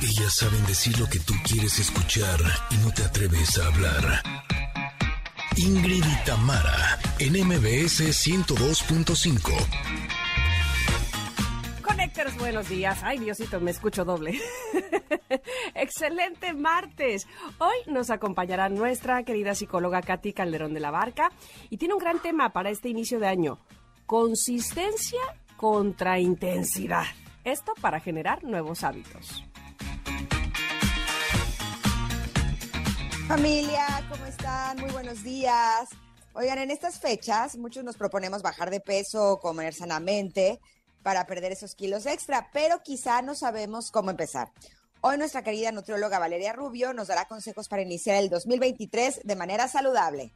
Ellas saben decir lo que tú quieres escuchar y no te atreves a hablar. Ingrid y Tamara, en MBS 102.5. Connectors, buenos días. Ay, Diosito, me escucho doble. Excelente martes. Hoy nos acompañará nuestra querida psicóloga Katy Calderón de la Barca y tiene un gran tema para este inicio de año. Consistencia contra intensidad. Esto para generar nuevos hábitos. Familia, ¿cómo están? Muy buenos días. Oigan, en estas fechas muchos nos proponemos bajar de peso, comer sanamente para perder esos kilos extra, pero quizá no sabemos cómo empezar. Hoy nuestra querida nutrióloga Valeria Rubio nos dará consejos para iniciar el 2023 de manera saludable.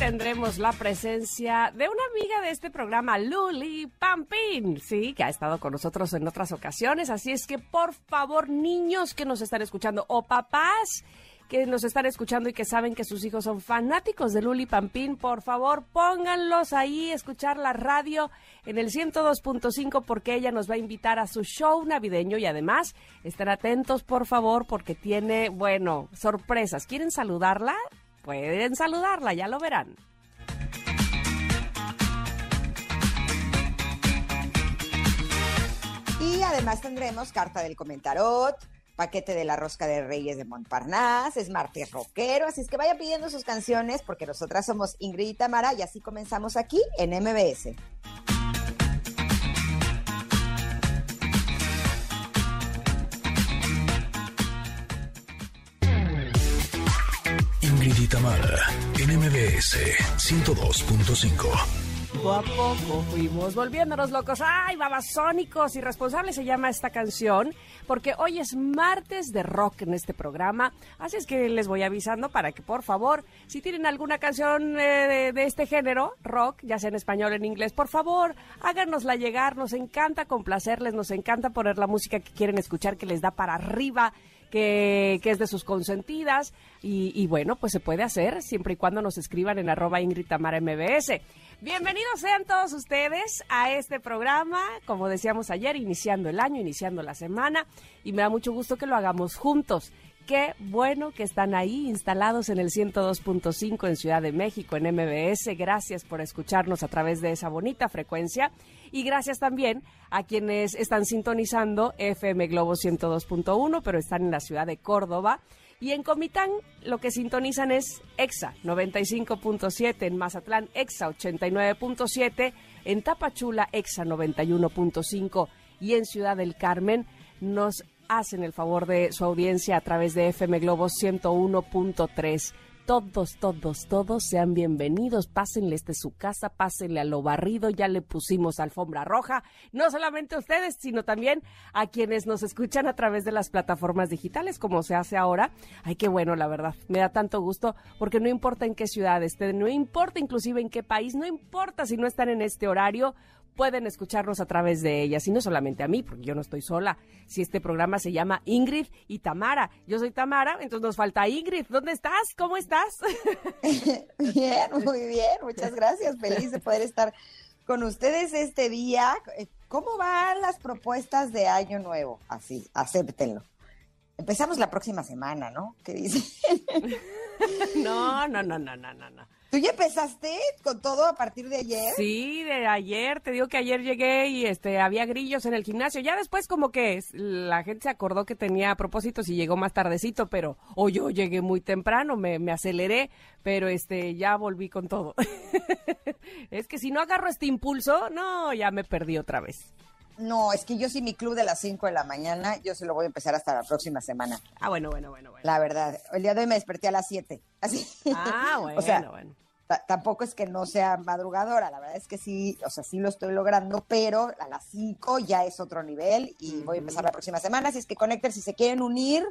Tendremos la presencia de una amiga de este programa, Luli Pampín, sí, que ha estado con nosotros en otras ocasiones. Así es que, por favor, niños que nos están escuchando o papás que nos están escuchando y que saben que sus hijos son fanáticos de Luli Pampín, por favor, pónganlos ahí, escuchar la radio en el 102.5 porque ella nos va a invitar a su show navideño y además estén atentos, por favor, porque tiene, bueno, sorpresas. ¿Quieren saludarla? Pueden saludarla, ya lo verán. Y además tendremos carta del comentarot, paquete de la rosca de Reyes de Montparnasse, es martes rockero, así es que vaya pidiendo sus canciones porque nosotras somos Ingrid y Tamara y así comenzamos aquí en MBS. Y Tamara, en MBS 102.5. Poco a poco fuimos volviéndonos locos. ¡Ay, babasónicos! Irresponsables se llama esta canción porque hoy es martes de rock en este programa. Así es que les voy avisando para que, por favor, si tienen alguna canción eh, de, este género, rock, ya sea en español o en inglés, por favor, háganosla llegar. Nos encanta complacerles, nos encanta poner la música que quieren escuchar, que les da para arriba. Que, que, es de sus consentidas y, bueno, pues se puede hacer siempre y cuando nos escriban en arroba Ingrid MBS. Bienvenidos sean todos ustedes a este programa, como decíamos ayer, iniciando el año, iniciando la semana y me da mucho gusto que lo hagamos juntos. Qué bueno que están ahí instalados en el 102.5 en Ciudad de México, en MBS. Gracias por escucharnos a través de esa bonita frecuencia. Y gracias también a quienes están sintonizando FM Globo 102.1, pero están en la ciudad de Córdoba. Y en Comitán lo que sintonizan es EXA 95.7, en Mazatlán EXA 89.7, en Tapachula EXA 91.5 y en Ciudad del Carmen nos hacen el favor de su audiencia a través de FM Globo 101.3 todos, todos, todos sean bienvenidos. Pásenle este su casa, pásenle a lo barrido. Ya le pusimos alfombra roja. No solamente a ustedes, sino también a quienes nos escuchan a través de las plataformas digitales, como se hace ahora. Ay, qué bueno, la verdad. Me da tanto gusto porque no importa en qué ciudad estén, no importa inclusive en qué país, no importa si no están en este horario pueden escucharnos a través de ellas. Y no solamente a mí, porque yo no estoy sola. Si este programa se llama Ingrid y Tamara. Yo soy Tamara, entonces nos falta Ingrid. ¿Dónde estás? ¿Cómo estás? bien, muy bien. Muchas gracias. Feliz de poder estar con ustedes este día. ¿Cómo van las propuestas de Año Nuevo? Así, acéptenlo. Empezamos la próxima semana, ¿no? ¿Qué dicen? no, no, no, no, no, no. ¿Tú ya empezaste con todo a partir de ayer? Sí, de ayer. Te digo que ayer llegué y este había grillos en el gimnasio. Ya después como que la gente se acordó que tenía propósitos y llegó más tardecito, pero o yo llegué muy temprano, me, me aceleré, pero este ya volví con todo. es que si no agarro este impulso, no, ya me perdí otra vez. No, es que yo sí mi club de las 5 de la mañana, yo se lo voy a empezar hasta la próxima semana. Ah, bueno, bueno, bueno, bueno. La verdad, el día de hoy me desperté a las 7. Así. Ah, bueno, o sea, bueno. Tampoco es que no sea madrugadora, la verdad es que sí, o sea, sí lo estoy logrando, pero a las 5 ya es otro nivel y voy a empezar la próxima semana. Así es que Connector, si se quieren unir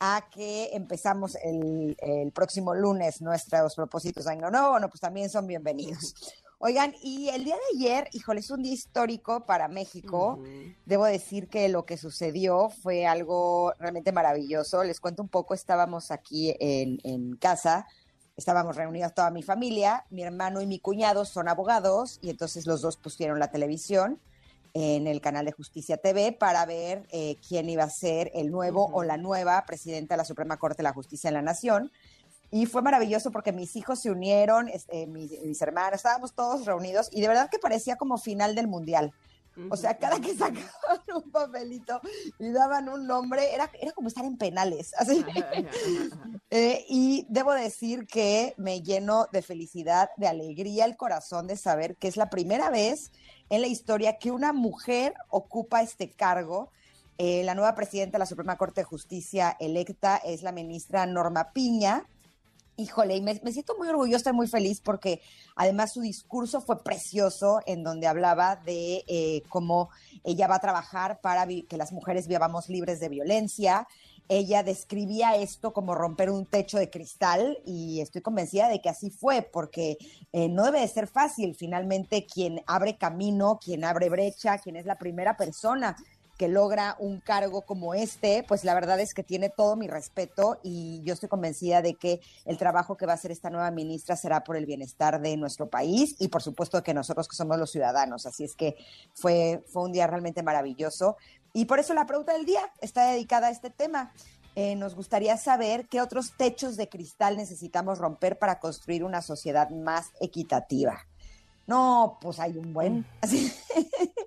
a que empezamos el, el próximo lunes nuestros propósitos de Año Nuevo, bueno, pues también son bienvenidos. Oigan, y el día de ayer, híjole, es un día histórico para México. Uh -huh. Debo decir que lo que sucedió fue algo realmente maravilloso. Les cuento un poco, estábamos aquí en, en casa, estábamos reunidos toda mi familia, mi hermano y mi cuñado son abogados y entonces los dos pusieron la televisión en el canal de Justicia TV para ver eh, quién iba a ser el nuevo o la nueva presidenta de la Suprema Corte de la Justicia en la Nación. Y fue maravilloso porque mis hijos se unieron, este, mis, mis, hermanos, estábamos todos reunidos y de verdad que parecía como final del mundial. O sea, cada que sacaban un papelito y daban un nombre, era, era como estar en penales. Así. eh, y debo decir que me lleno de felicidad, de alegría el corazón de saber que es la primera vez en la historia que una mujer ocupa este cargo. Eh, la nueva presidenta de la Suprema Corte de Justicia electa es la ministra Norma Piña. Híjole, y me, siento muy orgullosa y muy feliz porque además su discurso fue precioso en donde hablaba de eh, cómo ella va a trabajar para que las mujeres vivamos libres de violencia. Ella describía esto como romper un techo de cristal y estoy convencida de que así fue porque eh, no debe de ser fácil. Finalmente, quien abre camino, quien abre brecha, quien es la primera persona que logra un cargo como este, pues la verdad es que tiene todo mi respeto y yo estoy convencida de que el trabajo que va a hacer esta nueva ministra será por el bienestar de nuestro país y por supuesto que nosotros que somos los ciudadanos. Así es que fue, fue un día realmente maravilloso. Y por eso la pregunta del día está dedicada a este tema. Eh, nos gustaría saber qué otros techos de cristal necesitamos romper para construir una sociedad más equitativa. No, pues hay un buen. Así.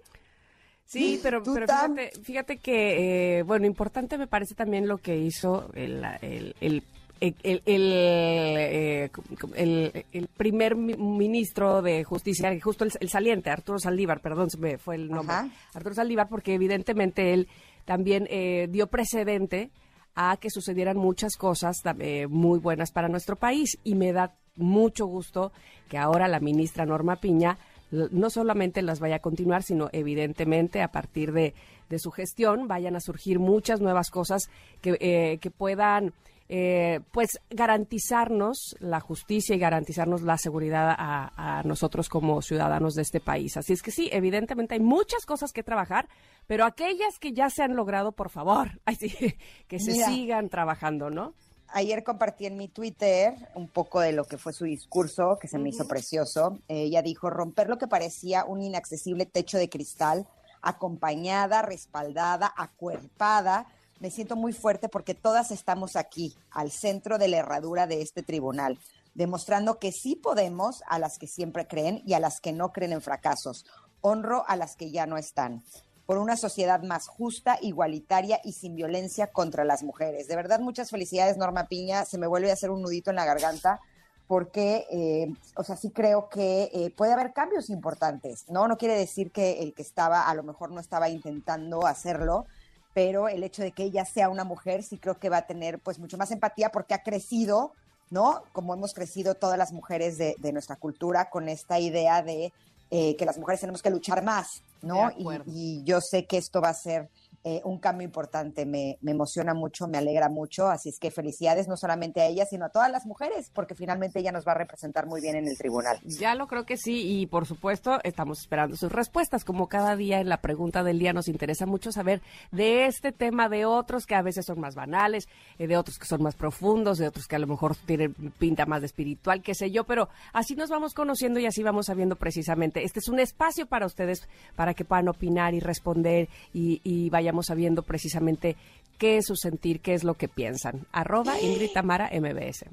Sí, pero, pero fíjate, fíjate, que, eh, bueno, importante me parece también lo que hizo el, el, el el, el, eh, el, el, primer ministro de justicia, justo el, saliente, Arturo Saldívar, perdón, se me fue el nombre, Ajá. Arturo Saldívar, porque evidentemente él también eh, dio precedente a que sucedieran muchas cosas eh, muy buenas para nuestro país y me da mucho gusto que ahora la ministra Norma Piña no solamente las vaya a continuar, sino evidentemente a partir de, de su gestión vayan a surgir muchas nuevas cosas que, eh, que puedan eh, pues garantizarnos la justicia y garantizarnos la seguridad a, a, nosotros como ciudadanos de este país. Así es que sí, evidentemente hay muchas cosas que trabajar, pero aquellas que ya se han logrado, por favor, ay, sí, que se Mira. sigan trabajando, ¿no? Ayer compartí en mi Twitter un poco de lo que fue su discurso, que se me hizo precioso. Ella dijo, romper lo que parecía un inaccesible techo de cristal, acompañada, respaldada, acuerpada. Me siento muy fuerte porque todas estamos aquí, al centro de la herradura de este tribunal, demostrando que sí podemos a las que siempre creen y a las que no creen en fracasos. Honro a las que ya no están por una sociedad más justa, igualitaria y sin violencia contra las mujeres. De verdad, muchas felicidades, Norma Piña. Se me vuelve a hacer un nudito en la garganta porque, eh, o sea, sí creo que eh, puede haber cambios importantes, ¿no? No quiere decir que el que estaba, a lo mejor no estaba intentando hacerlo, pero el hecho de que ella sea una mujer sí creo que va a tener pues mucho más empatía porque ha crecido, ¿no? Como hemos crecido todas las mujeres de, nuestra cultura con esta idea de eh, que las mujeres tenemos que luchar más, ¿no? Y, y, yo sé que esto va a ser eh, un cambio importante, me, me, emociona mucho, me alegra mucho, así es que felicidades no solamente a ella, sino a todas las mujeres, porque finalmente ella nos va a representar muy bien en el tribunal. Ya lo creo que sí, y por supuesto estamos esperando sus respuestas, como cada día en la pregunta del día nos interesa mucho saber de este tema, de otros que a veces son más banales, eh, de otros que son más profundos, de otros que a lo mejor tienen pinta más espiritual, qué sé yo, pero así nos vamos conociendo y así vamos sabiendo precisamente. Este es un espacio para ustedes, para que puedan opinar y responder y, y vayan vayamos sabiendo precisamente qué es su sentir, qué es lo que piensan. Arroba Ingrid Tamara MBS.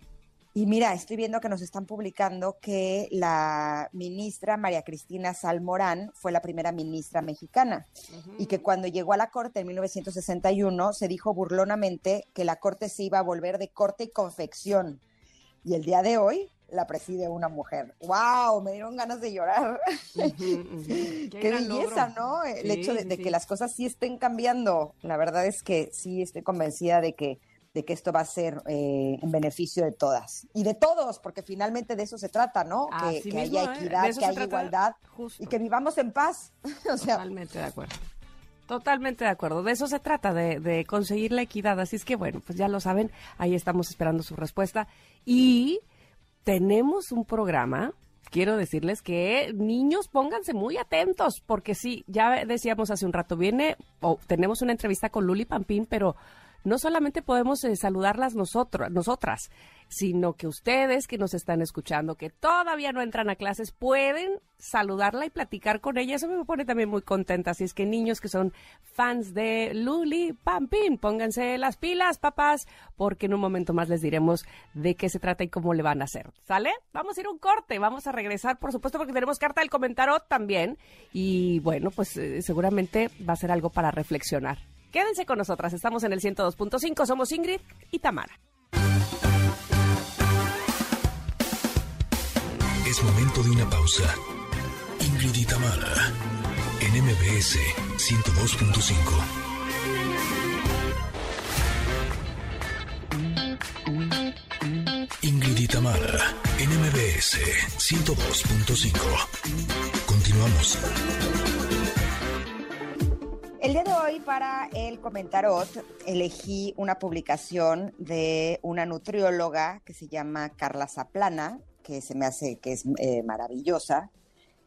Y mira, estoy viendo que nos están publicando que la ministra María Cristina Salmorán fue la primera ministra mexicana uh -huh. y que cuando llegó a la corte en 1961 se dijo burlonamente que la corte se iba a volver de corte y confección. Y el día de hoy la preside una mujer. ¡Wow! Me dieron ganas de llorar. Uh -huh, uh -huh. Qué, Qué belleza, logro. ¿no? El sí, hecho de, de sí. que las cosas sí estén cambiando. La verdad es que sí estoy convencida de que de que esto va a ser eh, en beneficio de todas y de todos, porque finalmente de eso se trata, ¿no? que, que mismo, haya equidad, que haya igualdad justo. y que vivamos en paz. o sea, Totalmente de acuerdo. Totalmente de acuerdo. De eso se trata, de, de, conseguir la equidad. Así es que, bueno, pues ya lo saben, ahí estamos esperando su respuesta. Y tenemos un programa. Quiero decirles que niños pónganse muy atentos, porque sí, ya decíamos hace un rato, viene, o tenemos una entrevista con Luli Pampín, pero no solamente podemos eh, saludarlas nosotros, nosotras, sino que ustedes que nos están escuchando, que todavía no entran a clases, pueden saludarla y platicar con ella. Eso me pone también muy contenta. Así es que niños que son fans de Luli Pampín, pónganse las pilas, papás, porque en un momento más les diremos de qué se trata y cómo le van a hacer. ¿Sale? Vamos a ir un corte, vamos a regresar, por supuesto, porque tenemos carta del comentario también. Y bueno, pues eh, seguramente va a ser algo para reflexionar. Quédense con nosotras, estamos en el 102.5, somos Ingrid y Tamara. Es momento de una pausa. Ingrid y Tamara, en MBS 102.5. Ingrid y Tamara, en MBS 102.5. Continuamos. El día de hoy para el comentarot elegí una publicación de una nutrióloga que se llama Carla Zaplana, que se me hace que es eh, maravillosa.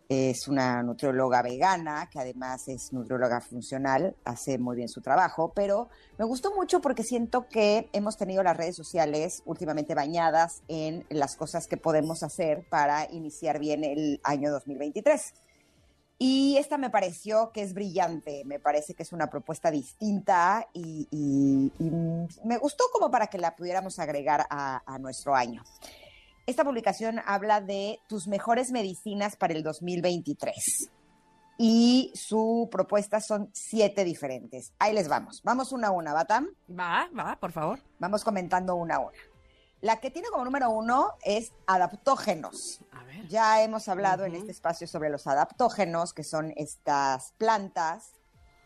Es una nutrióloga vegana, que además es nutrióloga funcional, hace muy bien su trabajo, pero me gustó mucho porque siento que hemos tenido las redes sociales últimamente bañadas en las cosas que podemos hacer para iniciar bien el año 2023. Y esta me pareció que es brillante, me parece que es una propuesta distinta y, y- y me gustó como para que la pudiéramos agregar a, a nuestro año. Esta publicación habla de tus mejores medicinas para el 2023 y su propuesta son siete diferentes. Ahí les vamos. Vamos una a una, ¿Batam? Va, va, por favor. Vamos comentando una a una. La que tiene como número uno es adaptógenos. A ver. Ya hemos hablado en este espacio sobre los adaptógenos, que son estas plantas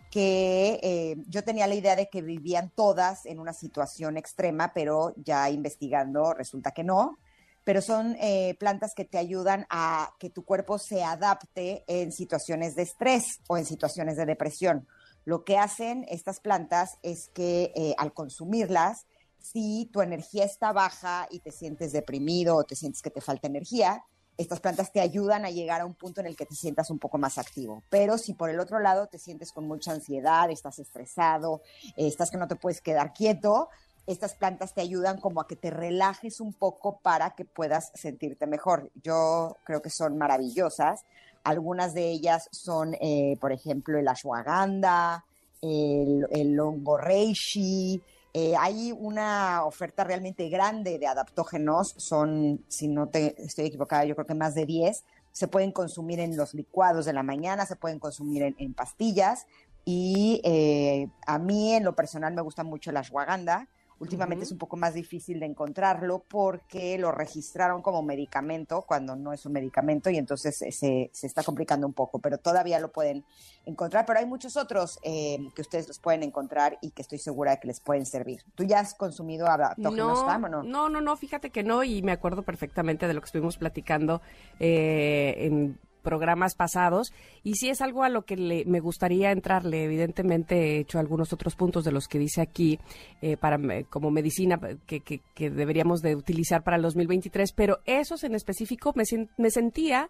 que eh, yo tenía la idea de que vivían todas en una situación extrema, pero ya investigando resulta que no. Pero son eh, plantas que te ayudan a que tu cuerpo se adapte en situaciones de estrés o en situaciones de depresión. Lo que hacen estas plantas es que eh, al consumirlas, si tu energía está baja y te sientes deprimido o te sientes que te falta energía, estas plantas te ayudan a llegar a un punto en el que te sientas un poco más activo. Pero si por el otro lado te sientes con mucha ansiedad, estás estresado, eh, estás que no te puedes quedar quieto, estas plantas te ayudan como a que te relajes un poco para que puedas sentirte mejor. Yo creo que son maravillosas. Algunas de ellas son, eh, por ejemplo, el ashwagandha, el, el reishi, eh, hay una oferta realmente grande de adaptógenos, son, si no te estoy equivocada, yo creo que más de 10. Se pueden consumir en los licuados de la mañana, se pueden consumir en, pastillas. Y eh, a mí, en lo personal, me gusta mucho la ashwagandha. Últimamente es un poco más difícil de encontrarlo porque lo registraron como medicamento cuando no es un medicamento y entonces se, se está complicando un poco, pero todavía lo pueden encontrar. Pero hay muchos otros eh, que ustedes los pueden encontrar y que estoy segura de que les pueden servir. ¿Tú ya has consumido No, o no? no, no, no, fíjate que no, y me acuerdo perfectamente de lo que estuvimos platicando eh, en programas pasados, y sí es algo a lo que le- me gustaría entrarle, evidentemente he hecho algunos otros puntos de los que dice aquí eh, para como medicina que, deberíamos de utilizar para el 2023, pero esos en específico me, me sentía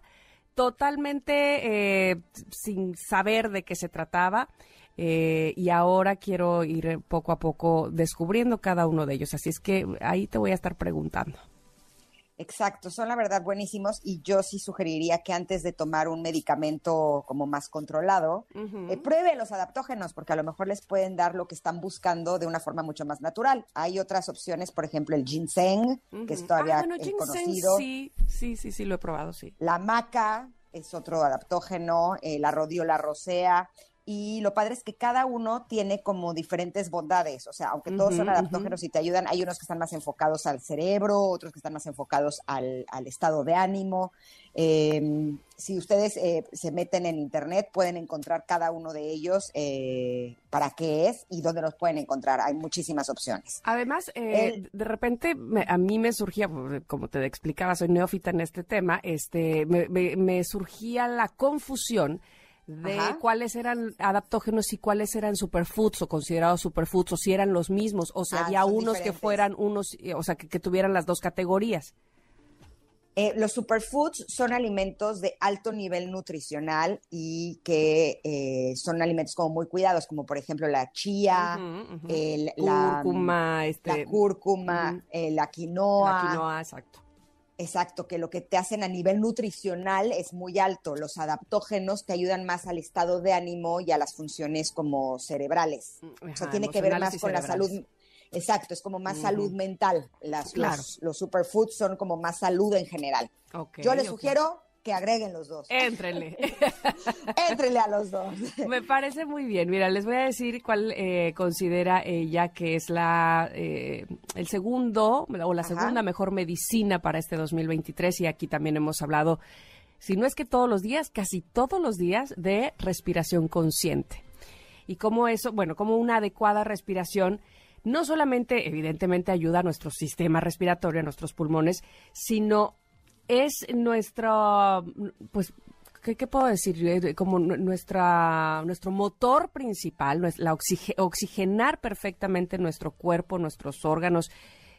totalmente eh, sin saber de qué se trataba eh, y ahora quiero ir poco a poco descubriendo cada uno de ellos. Así es que ahí te voy a estar preguntando. Exacto, son la verdad buenísimos y yo sí sugeriría que antes de tomar un medicamento como más controlado, eh, pruebe los adaptógenos porque a lo mejor les pueden dar lo que están buscando de una forma mucho más natural. Hay otras opciones, por ejemplo, el ginseng, que es todavía Ah, bueno, ginseng conocido. Sí, sí, sí, sí, lo he probado, sí. La maca es otro adaptógeno, eh, la rodiola rosea. Y lo padre es que cada uno tiene como diferentes bondades. O sea, aunque todos son adaptógenos y te ayudan, hay unos que están más enfocados al cerebro, otros que están más enfocados al, al estado de ánimo. Eh, si ustedes eh, se meten en internet, pueden encontrar cada uno de ellos eh, para qué es y dónde los pueden encontrar. Hay muchísimas opciones. Además, eh, El- de repente me- a mí me surgía, como te explicaba, soy neófita en este tema, este, me, me- me surgía la confusión de Ajá. cuáles eran adaptógenos y cuáles eran superfoods o considerados superfoods, o si eran los mismos, o si Ah, había unos que fueran unos, eh, o sea, que, que tuvieran las dos categorías. Eh, los superfoods son alimentos de alto nivel nutricional y que eh, son alimentos como muy cuidados, como por ejemplo la chía, el, la cúrcuma, este, la, cúrcuma eh, la quinoa. La quinoa, exacto. Exacto, que lo que te hacen a nivel nutricional es muy alto. Los adaptógenos te ayudan más al estado de ánimo y a las funciones como cerebrales. o sea, tiene que ver más con la salud Exacto, es como más salud mental. Las, los, superfoods son como más salud en general. Yo les sugiero que agreguen los dos. Éntrenle. Éntrenle a los dos. Me parece muy bien. Mira, les voy a decir cuál eh, considera ella que es la eh, el segundo o la segunda mejor medicina para este 2023 y aquí también hemos hablado, si no es que todos los días, casi todos los días de respiración consciente. Y cómo eso, bueno, como una adecuada respiración no solamente evidentemente ayuda a nuestro sistema respiratorio, a nuestros pulmones, sino es nuestro, pues, ¿qué, puedo decir? Eh, como nuestra, nuestro motor principal, la oxigenar perfectamente nuestro cuerpo, nuestros órganos,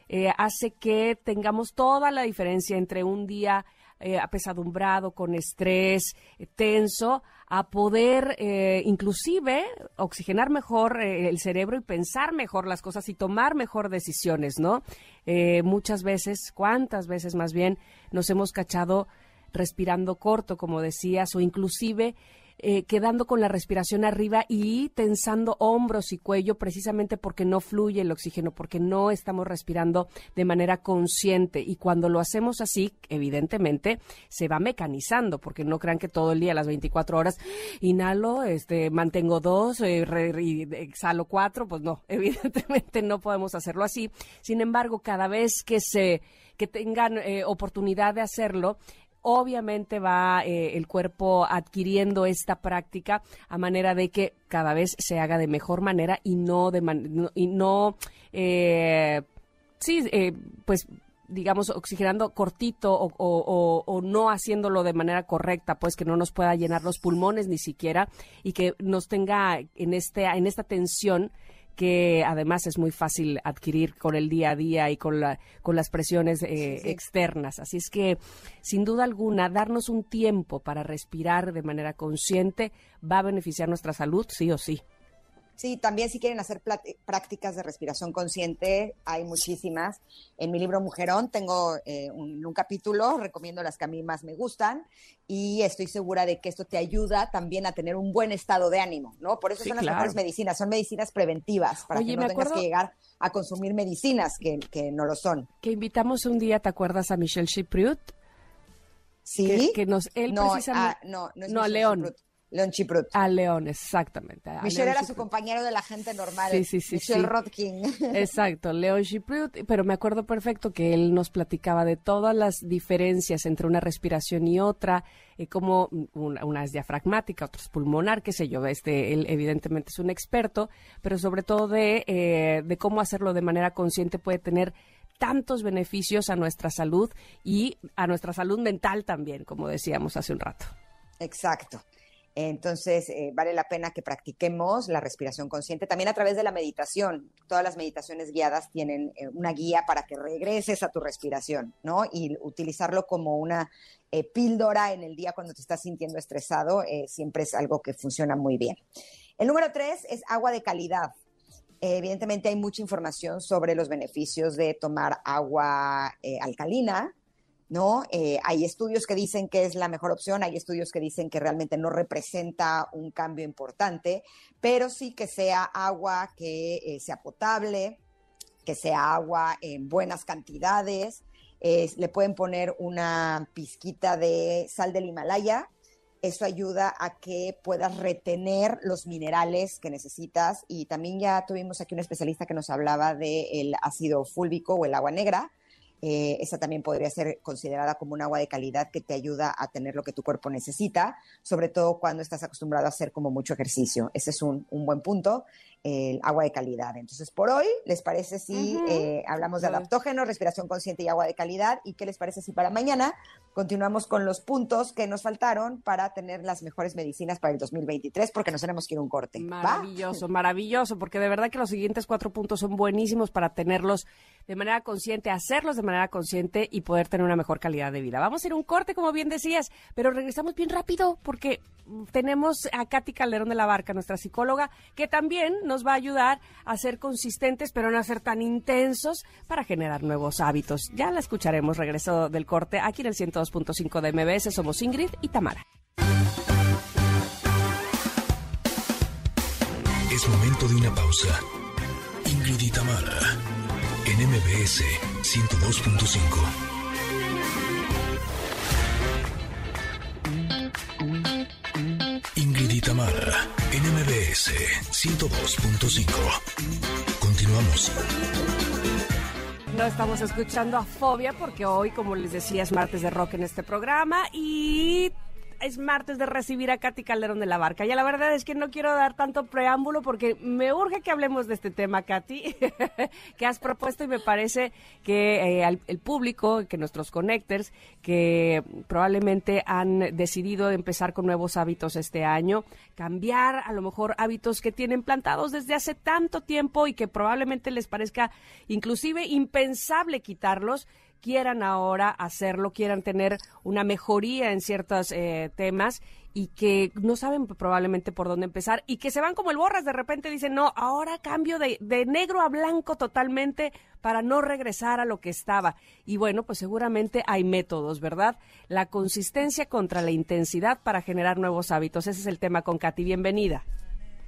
eh, hace que tengamos toda la diferencia entre un día eh, apesadumbrado, con estrés, tenso, a poder eh, inclusive oxigenar mejor eh, el cerebro y pensar mejor las cosas y tomar mejor decisiones, ¿no? Eh, muchas veces, cuántas veces más bien, nos hemos cachado respirando corto, como decías, o inclusive eh, quedando con la respiración arriba y tensando hombros y cuello precisamente porque no fluye el oxígeno, porque no estamos respirando de manera consciente. Y cuando lo hacemos así, evidentemente, se va mecanizando, porque no crean que todo el día, las 24 horas, inhalo, este, mantengo dos, eh, y exhalo cuatro, pues no, evidentemente no podemos hacerlo así. Sin embargo, cada vez que se que tengan eh, oportunidad de hacerlo, obviamente va eh, el cuerpo adquiriendo esta práctica a manera de que cada vez se haga de mejor manera y no de y no eh, sí eh, pues digamos, oxigenando cortito o, o, no haciéndolo de manera correcta, pues que no nos pueda llenar los pulmones ni siquiera y que nos tenga en, este, en esta tensión que además es muy fácil adquirir con el día a día y con, la, con las presiones eh, externas. Así es que, sin duda alguna, darnos un tiempo para respirar de manera consciente va a beneficiar nuestra salud, sí o sí. Sí, también si quieren hacer prácticas de respiración consciente, hay muchísimas. En mi libro Mujerón tengo eh, un, capítulo, recomiendo las que a mí más me gustan y estoy segura de que esto te ayuda también a tener un buen estado de ánimo, ¿no? Por eso son las mejores medicinas, son medicinas preventivas, para que no tengas que llegar a consumir medicinas que, no lo son. Que invitamos un día, ¿te acuerdas a Michelle Chipriut? Sí. Que, nos, él no, precisamente... Ah, no, no, es no a León. León Chiprut. A León, exactamente. Michelle era su compañero de la gente normal. Sí, sí, sí. Michelle Rodkin. Exacto, León Chiprut. Pero me acuerdo perfecto que él nos platicaba de todas las diferencias entre una respiración y otra, como una, es diafragmática, otra es pulmonar, qué sé yo. Este, él evidentemente es un experto, pero sobre todo de, eh, de cómo hacerlo de manera consciente puede tener tantos beneficios a nuestra salud y a nuestra salud mental también, como decíamos hace un rato. Exacto. Entonces, eh, vale la pena que practiquemos la respiración consciente también a través de la meditación. Todas las meditaciones guiadas tienen eh, una guía para que regreses a tu respiración, ¿no? Y utilizarlo como una eh, píldora en el día cuando te estás sintiendo estresado siempre es algo que funciona muy bien. El número tres es agua de calidad. evidentemente hay mucha información sobre los beneficios de tomar agua alcalina, ¿no? Eh, hay estudios que dicen que es la mejor opción, hay estudios que dicen que realmente no representa un cambio importante, pero sí que sea agua que eh, sea potable, que sea agua en buenas cantidades. le pueden poner una pizquita de sal del Himalaya. Eso ayuda a que puedas retener los minerales que necesitas. Y también ya tuvimos aquí un especialista que nos hablaba del ácido fúlvico o el agua negra, eh, esa también podría ser considerada como un agua de calidad que te ayuda a tener lo que tu cuerpo necesita, sobre todo cuando estás acostumbrado a hacer como mucho ejercicio. Ese es un, buen punto. El agua de calidad. Entonces, por hoy, ¿les parece si eh, hablamos de adaptógeno, respiración consciente y agua de calidad? ¿Y qué les parece si para mañana continuamos con los puntos que nos faltaron para tener las mejores medicinas para el 2023? Porque nos tenemos que ir a un corte. Maravilloso, maravilloso, porque de verdad que los siguientes cuatro puntos son buenísimos para tenerlos de manera consciente, hacerlos de manera consciente y poder tener una mejor calidad de vida. Vamos a ir a un corte, como bien decías, pero regresamos bien rápido porque tenemos a Katy Calderón de la Barca, nuestra psicóloga, que también nos va a ayudar a ser consistentes, pero no a ser tan intensos para generar nuevos hábitos. Ya la escucharemos, regreso del corte, aquí en el 102.5 de MBS. Somos Ingrid y Tamara. Es momento de una pausa. Ingrid y Tamara, en MBS 102.5. Ingrid Tamara, NMBS 102.5. Continuamos. No estamos escuchando a Fobia porque hoy, como les decía, es martes de rock en este programa y es martes de recibir a Katy Calderón de la Barca. Ya la verdad es que no quiero dar tanto preámbulo porque me urge que hablemos de este tema, Katy, que has propuesto y me parece que eh, el público, que nuestros connectors, que probablemente han decidido empezar con nuevos hábitos este año, cambiar a lo mejor hábitos que tienen plantados desde hace tanto tiempo y que probablemente les parezca inclusive impensable quitarlos quieran ahora hacerlo, quieran tener una mejoría en ciertos eh, temas y que no saben probablemente por dónde empezar y que se van como el borras, de repente dicen, no, ahora cambio de, de, negro a blanco totalmente para no regresar a lo que estaba. Y bueno, pues seguramente hay métodos, ¿verdad? La consistencia contra la intensidad para generar nuevos hábitos. Ese es el tema con Katy. Bienvenida.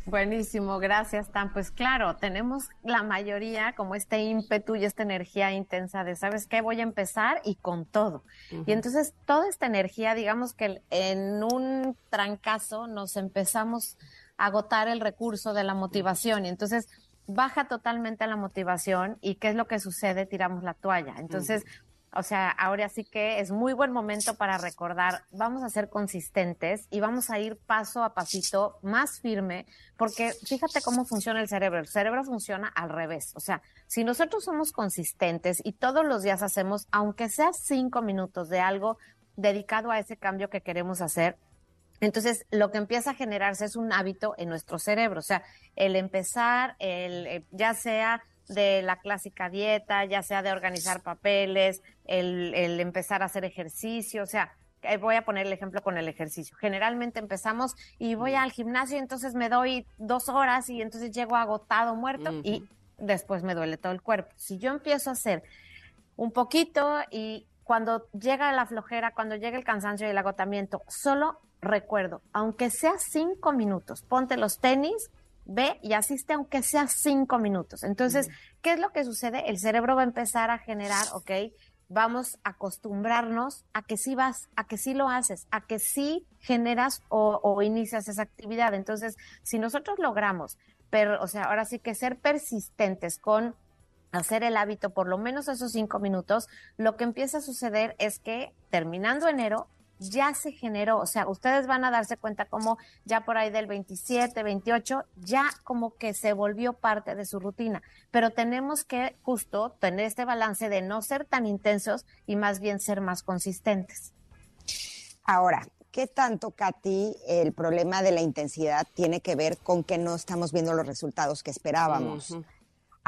Buenísimo, gracias, Tan. Pues claro, tenemos la mayoría como este ímpetu y esta energía intensa de, ¿sabes qué? Voy a empezar y con todo. Y entonces toda esta energía, digamos que en un trancazo nos empezamos a agotar el recurso de la motivación y entonces baja totalmente la motivación y ¿qué es lo que sucede? Tiramos la toalla. Entonces, o sea, ahora sí que es muy buen momento para recordar, vamos a ser consistentes y vamos a ir paso a pasito más firme, porque fíjate cómo funciona el cerebro. El cerebro funciona al revés. O sea, si nosotros somos consistentes y todos los días hacemos, aunque sea cinco minutos de algo dedicado a ese cambio que queremos hacer, entonces, lo que empieza a generarse es un hábito en nuestro cerebro, o sea, el empezar, el, eh, ya sea de la clásica dieta, ya sea de organizar papeles, el, el empezar a hacer ejercicio, o sea, eh, voy a poner el ejemplo con el ejercicio. Generalmente empezamos y voy al gimnasio, entonces me doy dos horas y entonces llego agotado, muerto y después me duele todo el cuerpo. Si yo empiezo a hacer un poquito y cuando llega la flojera, cuando llega el cansancio y el agotamiento, solo recuerdo, aunque sea cinco minutos, ponte los tenis, ve y asiste aunque sea cinco minutos. Entonces, ¿qué es lo que sucede? El cerebro va a empezar a generar, ok, vamos a acostumbrarnos a que sí vas, a que sí lo haces, a que sí generas o, inicias esa actividad. Entonces, si nosotros logramos, pero, o sea, ahora sí que ser persistentes con hacer el hábito por lo menos esos cinco minutos, lo que empieza a suceder es que terminando enero ya se generó, o sea, ustedes van a darse cuenta como ya por ahí del 27, 28, ya como que se volvió parte de su rutina, pero tenemos que justo tener este balance de no ser tan intensos y más bien ser más consistentes. Ahora, ¿qué tanto, Katy, el problema de la intensidad tiene que ver con que no estamos viendo los resultados que esperábamos?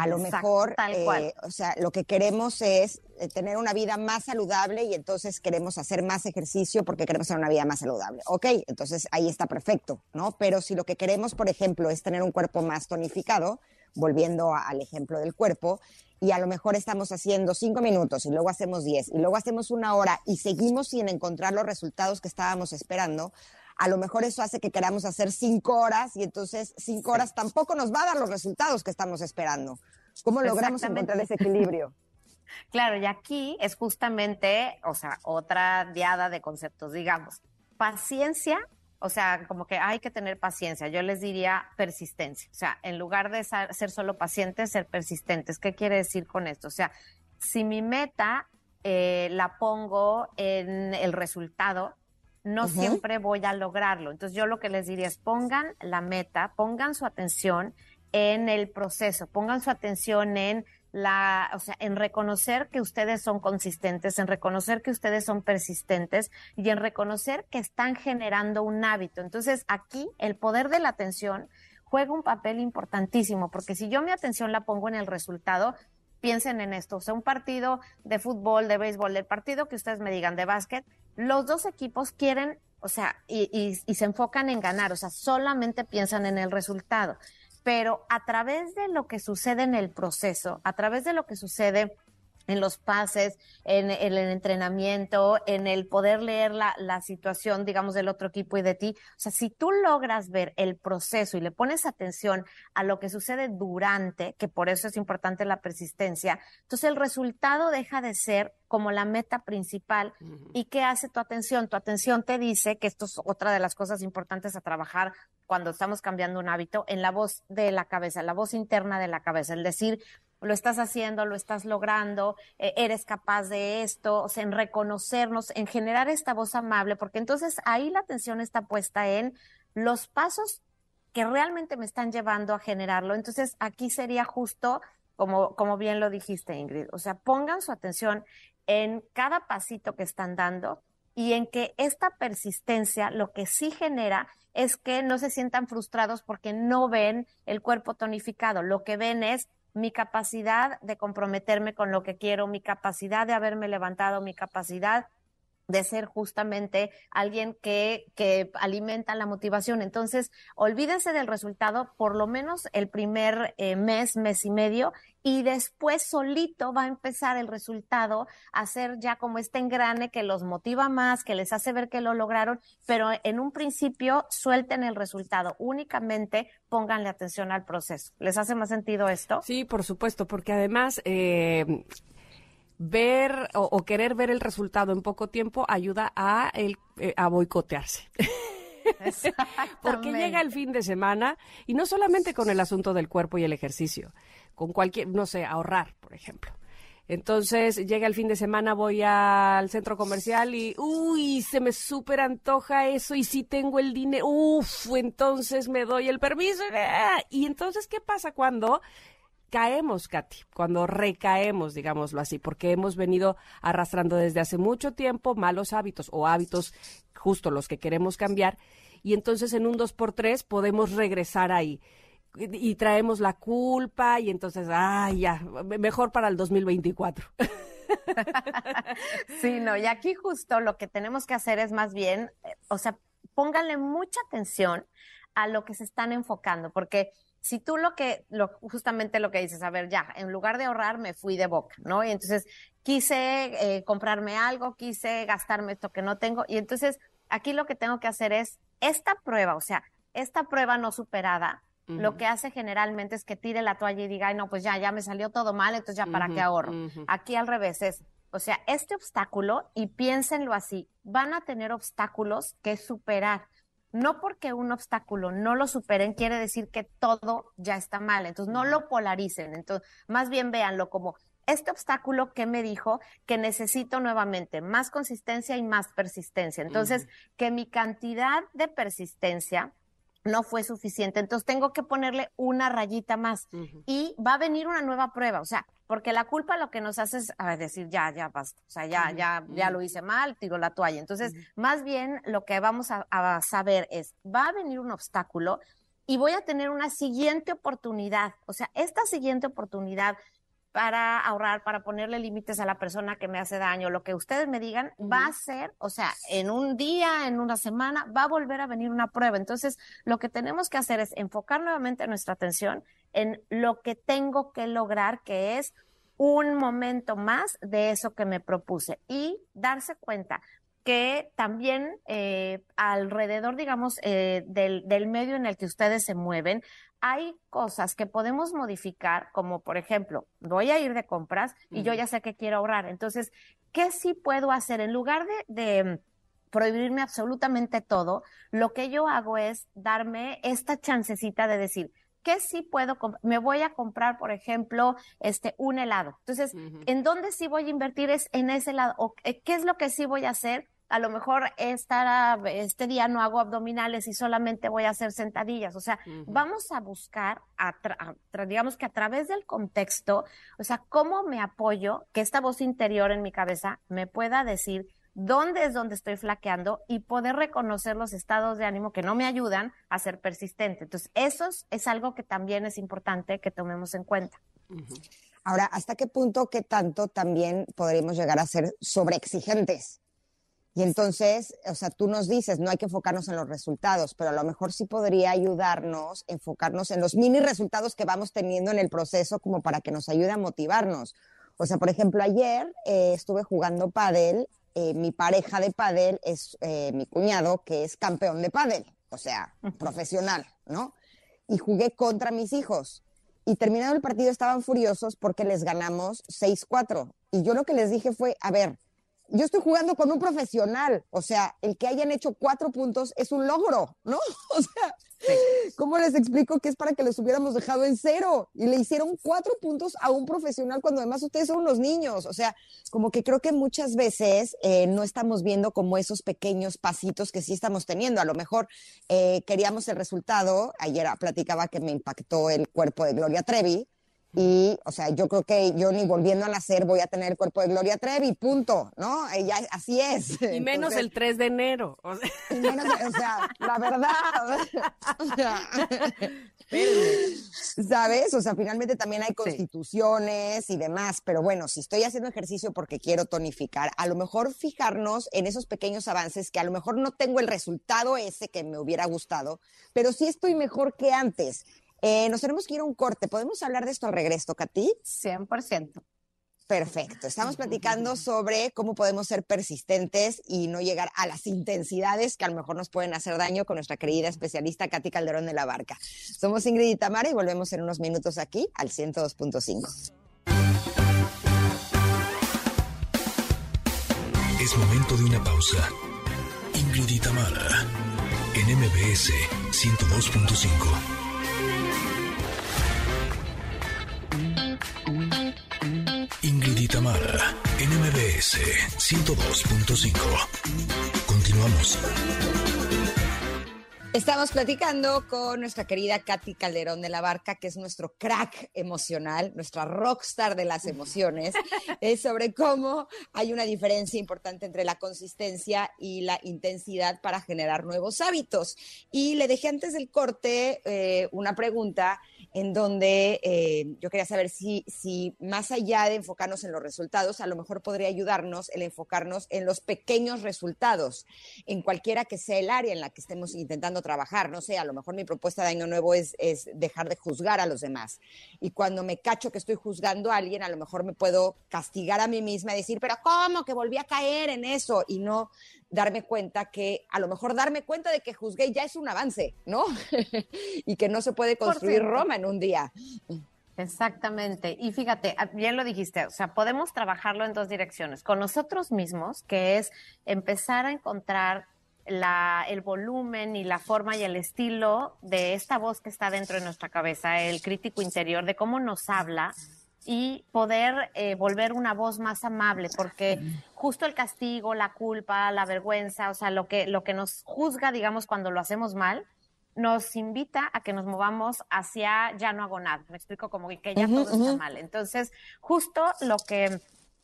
A lo mejor, eh, o sea, lo que queremos es eh, tener una vida más saludable y entonces queremos hacer más ejercicio porque queremos tener una vida más saludable. Ok, entonces ahí está perfecto, ¿no? Pero si lo que queremos, por ejemplo, es tener un cuerpo más tonificado, volviendo al ejemplo del cuerpo, y a lo mejor estamos haciendo cinco minutos y luego hacemos diez y luego hacemos una hora y seguimos sin encontrar los resultados que estábamos esperando, a lo mejor eso hace que queramos hacer cinco horas y entonces cinco horas tampoco nos va a dar los resultados que estamos esperando. ¿Cómo logramos encontrar ese equilibrio? Claro, y aquí es justamente, o sea, otra diada de conceptos, digamos, paciencia, o sea, como que hay que tener paciencia, yo les diría persistencia, o sea, en lugar de ser solo pacientes, ser persistentes. ¿Qué quiere decir con esto? O sea, si mi meta eh, la pongo en el resultado, no siempre voy a lograrlo. Entonces yo lo que les diría es pongan la meta, pongan su atención en el proceso, pongan su atención en la, o sea, en reconocer que ustedes son consistentes, en reconocer que ustedes son persistentes y en reconocer que están generando un hábito. Entonces, aquí el poder de la atención juega un papel importantísimo, porque si yo mi atención la pongo en el resultado, piensen en esto, o sea, un partido de fútbol, de béisbol, del partido que ustedes me digan de básquet, los dos equipos quieren, o sea, y, y se enfocan en ganar, o sea, solamente piensan en el resultado. Pero a través de lo que sucede en el proceso, a través de lo que sucede en los pases, en, el entrenamiento, en el poder leer la, la, situación, digamos, del otro equipo y de ti. O sea, si tú logras ver el proceso y le pones atención a lo que sucede durante, que por eso es importante la persistencia, entonces el resultado deja de ser como la meta principal. ¿Y qué hace tu atención? Tu atención te dice que esto es otra de las cosas importantes a trabajar cuando estamos cambiando un hábito en la voz de la cabeza, la voz interna de la cabeza, el decir, lo estás haciendo, lo estás logrando, eh, eres capaz de esto, en reconocernos, en generar esta voz amable, porque entonces ahí la atención está puesta en los pasos que realmente me están llevando a generarlo. Entonces aquí sería justo, como, como bien lo dijiste, Ingrid, o sea, pongan su atención en cada pasito que están dando y en que esta persistencia lo que sí genera es que no se sientan frustrados porque no ven el cuerpo tonificado. Lo que ven es mi capacidad de comprometerme con lo que quiero, mi capacidad de haberme levantado, mi capacidad de ser justamente alguien que, que alimenta la motivación. Entonces, olvídense del resultado por lo menos el primer eh, mes, mes y medio, y después solito va a empezar el resultado a ser ya como este engrane que los motiva más, que les hace ver que lo lograron, pero en un principio suelten el resultado, únicamente pónganle atención al proceso. ¿Les hace más sentido esto? Sí, por supuesto, porque además eh, ver o, querer ver el resultado en poco tiempo ayuda a, el, eh, a boicotearse. Porque llega el fin de semana y no solamente con el asunto del cuerpo y el ejercicio, con cualquier, no sé, ahorrar, por ejemplo. Entonces llega el fin de semana, voy al centro comercial y, uy, se me súper antoja eso y si tengo el dinero, uff, entonces me doy el permiso. Y entonces, ¿qué pasa cuando caemos, Katy, cuando recaemos, digámoslo así, porque hemos venido arrastrando desde hace mucho tiempo malos hábitos o hábitos justo los que queremos cambiar, y entonces en un dos por tres podemos regresar ahí. Y, traemos la culpa y entonces, ay, ya, mejor para el 2024. Sí, no, y aquí justo lo que tenemos que hacer es más bien, eh, o sea, pónganle mucha atención a lo que se están enfocando, porque si tú lo que, lo, justamente lo que dices, a ver, ya, en lugar de ahorrar, me fui de boca, ¿no? Y entonces quise eh, comprarme algo, quise gastarme esto que no tengo. Y entonces aquí lo que tengo que hacer es esta prueba, o sea, esta prueba no superada, lo que hace generalmente es que tire la toalla y diga, ay, no, pues ya, ya me salió todo mal, entonces ya para qué ahorro. Aquí al revés es, o sea, este obstáculo, y piénsenlo así, van a tener obstáculos que superar no porque un obstáculo no lo superen quiere decir que todo ya está mal. Entonces, no lo polaricen. Entonces, más bien véanlo como este obstáculo que me dijo que necesito nuevamente más consistencia y más persistencia. Entonces, que mi cantidad de persistencia no fue suficiente. Entonces, tengo que ponerle una rayita más y va a venir una nueva prueba. O sea, porque la culpa lo que nos hace es decir, ya, ya basta, o sea, ya, ya, ya lo hice mal, tiro la toalla. Entonces, más bien lo que vamos a, saber es, va a venir un obstáculo y voy a tener una siguiente oportunidad, o sea, esta siguiente oportunidad para ahorrar, para ponerle límites a la persona que me hace daño, lo que ustedes me digan, va a ser, o sea, en un día, en una semana, va a volver a venir una prueba. Entonces, lo que tenemos que hacer es enfocar nuevamente nuestra atención en lo que tengo que lograr, que es un momento más de eso que me propuse y darse cuenta que también eh, alrededor, digamos, eh, del, del, medio en el que ustedes se mueven, hay cosas que podemos modificar, como por ejemplo, voy a ir de compras y yo ya sé que quiero ahorrar. Entonces, ¿qué sí puedo hacer? En lugar de, de prohibirme absolutamente todo, lo que yo hago es darme esta chancecita de decir, ¿qué sí puedo Me voy a comprar, por ejemplo, este, un helado. Entonces, ¿en dónde sí voy a invertir es en ese helado? ¿O, ¿Qué es lo que sí voy a hacer? A lo mejor esta, este día no hago abdominales y solamente voy a hacer sentadillas. O sea, vamos a buscar, digamos que a través del contexto, o sea, cómo me apoyo, que esta voz interior en mi cabeza me pueda decir dónde es donde estoy flaqueando y poder reconocer los estados de ánimo que no me ayudan a ser persistente. Entonces, eso es, algo que también es importante que tomemos en cuenta. Ahora, ¿hasta qué punto, qué tanto también podríamos llegar a ser sobreexigentes? Y entonces, o sea, tú nos dices, no hay que enfocarnos en los resultados, pero a lo mejor sí podría ayudarnos enfocarnos en los mini resultados que vamos teniendo en el proceso como para que nos ayude a motivarnos. O sea, por ejemplo, ayer eh, estuve jugando pádel, eh, mi pareja de pádel es eh, mi cuñado, que es campeón de pádel, o sea, profesional, ¿no? Y jugué contra mis hijos. Y terminado el partido estaban furiosos porque les ganamos 6-4. Y yo lo que les dije fue, a ver, yo estoy jugando con un profesional, o sea, el que hayan hecho cuatro puntos es un logro, ¿no? O sea, ¿cómo les explico que es para que les hubiéramos dejado en cero? Y le hicieron cuatro puntos a un profesional cuando además ustedes son unos niños, o sea, como que creo que muchas veces eh, no estamos viendo como esos pequeños pasitos que sí estamos teniendo. A lo mejor eh, queríamos el resultado, ayer platicaba que me impactó el cuerpo de Gloria Trevi, y, o sea, yo creo que yo ni volviendo a nacer voy a tener el cuerpo de Gloria Trevi, punto, ¿no? Ella, así es. Y menos el 3 de enero. O sea, menos, o sea la verdad. O sea, ¿Sabes? O sea, finalmente también hay constituciones y demás, pero bueno, si estoy haciendo ejercicio porque quiero tonificar, a lo mejor fijarnos en esos pequeños avances que a lo mejor no tengo el resultado ese que me hubiera gustado, pero sí estoy mejor que antes. Eh, nos tenemos que ir a un corte. ¿Podemos hablar de esto al regreso, Katy? 100%. Perfecto. Estamos platicando sobre cómo podemos ser persistentes y no llegar a las intensidades que a lo mejor nos pueden hacer daño con nuestra querida especialista Katy Calderón de la Barca. Somos Ingrid y Tamara y volvemos en unos minutos aquí al 102.5. Es momento de una pausa. Ingrid y Tamara en MBS 102.5. Tamara, NMBS 102.5. Continuamos. Estamos platicando con nuestra querida Katy Calderón de la Barca, que es nuestro crack emocional, nuestra rockstar de las emociones, es sobre cómo hay una diferencia importante entre la consistencia y la intensidad para generar nuevos hábitos. Y le dejé antes del corte eh, una pregunta en donde eh, yo quería saber si, si más allá de enfocarnos en los resultados, a lo mejor podría ayudarnos el enfocarnos en los pequeños resultados, en cualquiera que sea el área en la que estemos intentando trabajar. No sé, a lo mejor mi propuesta de año nuevo es, es dejar de juzgar a los demás. Y cuando me cacho que estoy juzgando a alguien, a lo mejor me puedo castigar a mí misma y decir, pero ¿cómo que volví a caer en eso? Y no darme cuenta que a lo mejor darme cuenta de que juzgué ya es un avance, ¿no? y que no se puede construir Roma en un día. Exactamente. Y fíjate, ah, bien lo dijiste, o sea, podemos trabajarlo en dos direcciones. Con nosotros mismos, que es empezar a encontrar la, el volumen y la forma y el estilo de esta voz que está dentro de nuestra cabeza, el crítico interior, de cómo nos habla y poder eh, volver una voz más amable, porque justo el castigo, la culpa, la vergüenza, o sea, lo que, lo que nos juzga, digamos, cuando lo hacemos mal, nos invita a que nos movamos hacia ya no hago nada. Me explico como que ya todo está mal. Entonces, justo lo que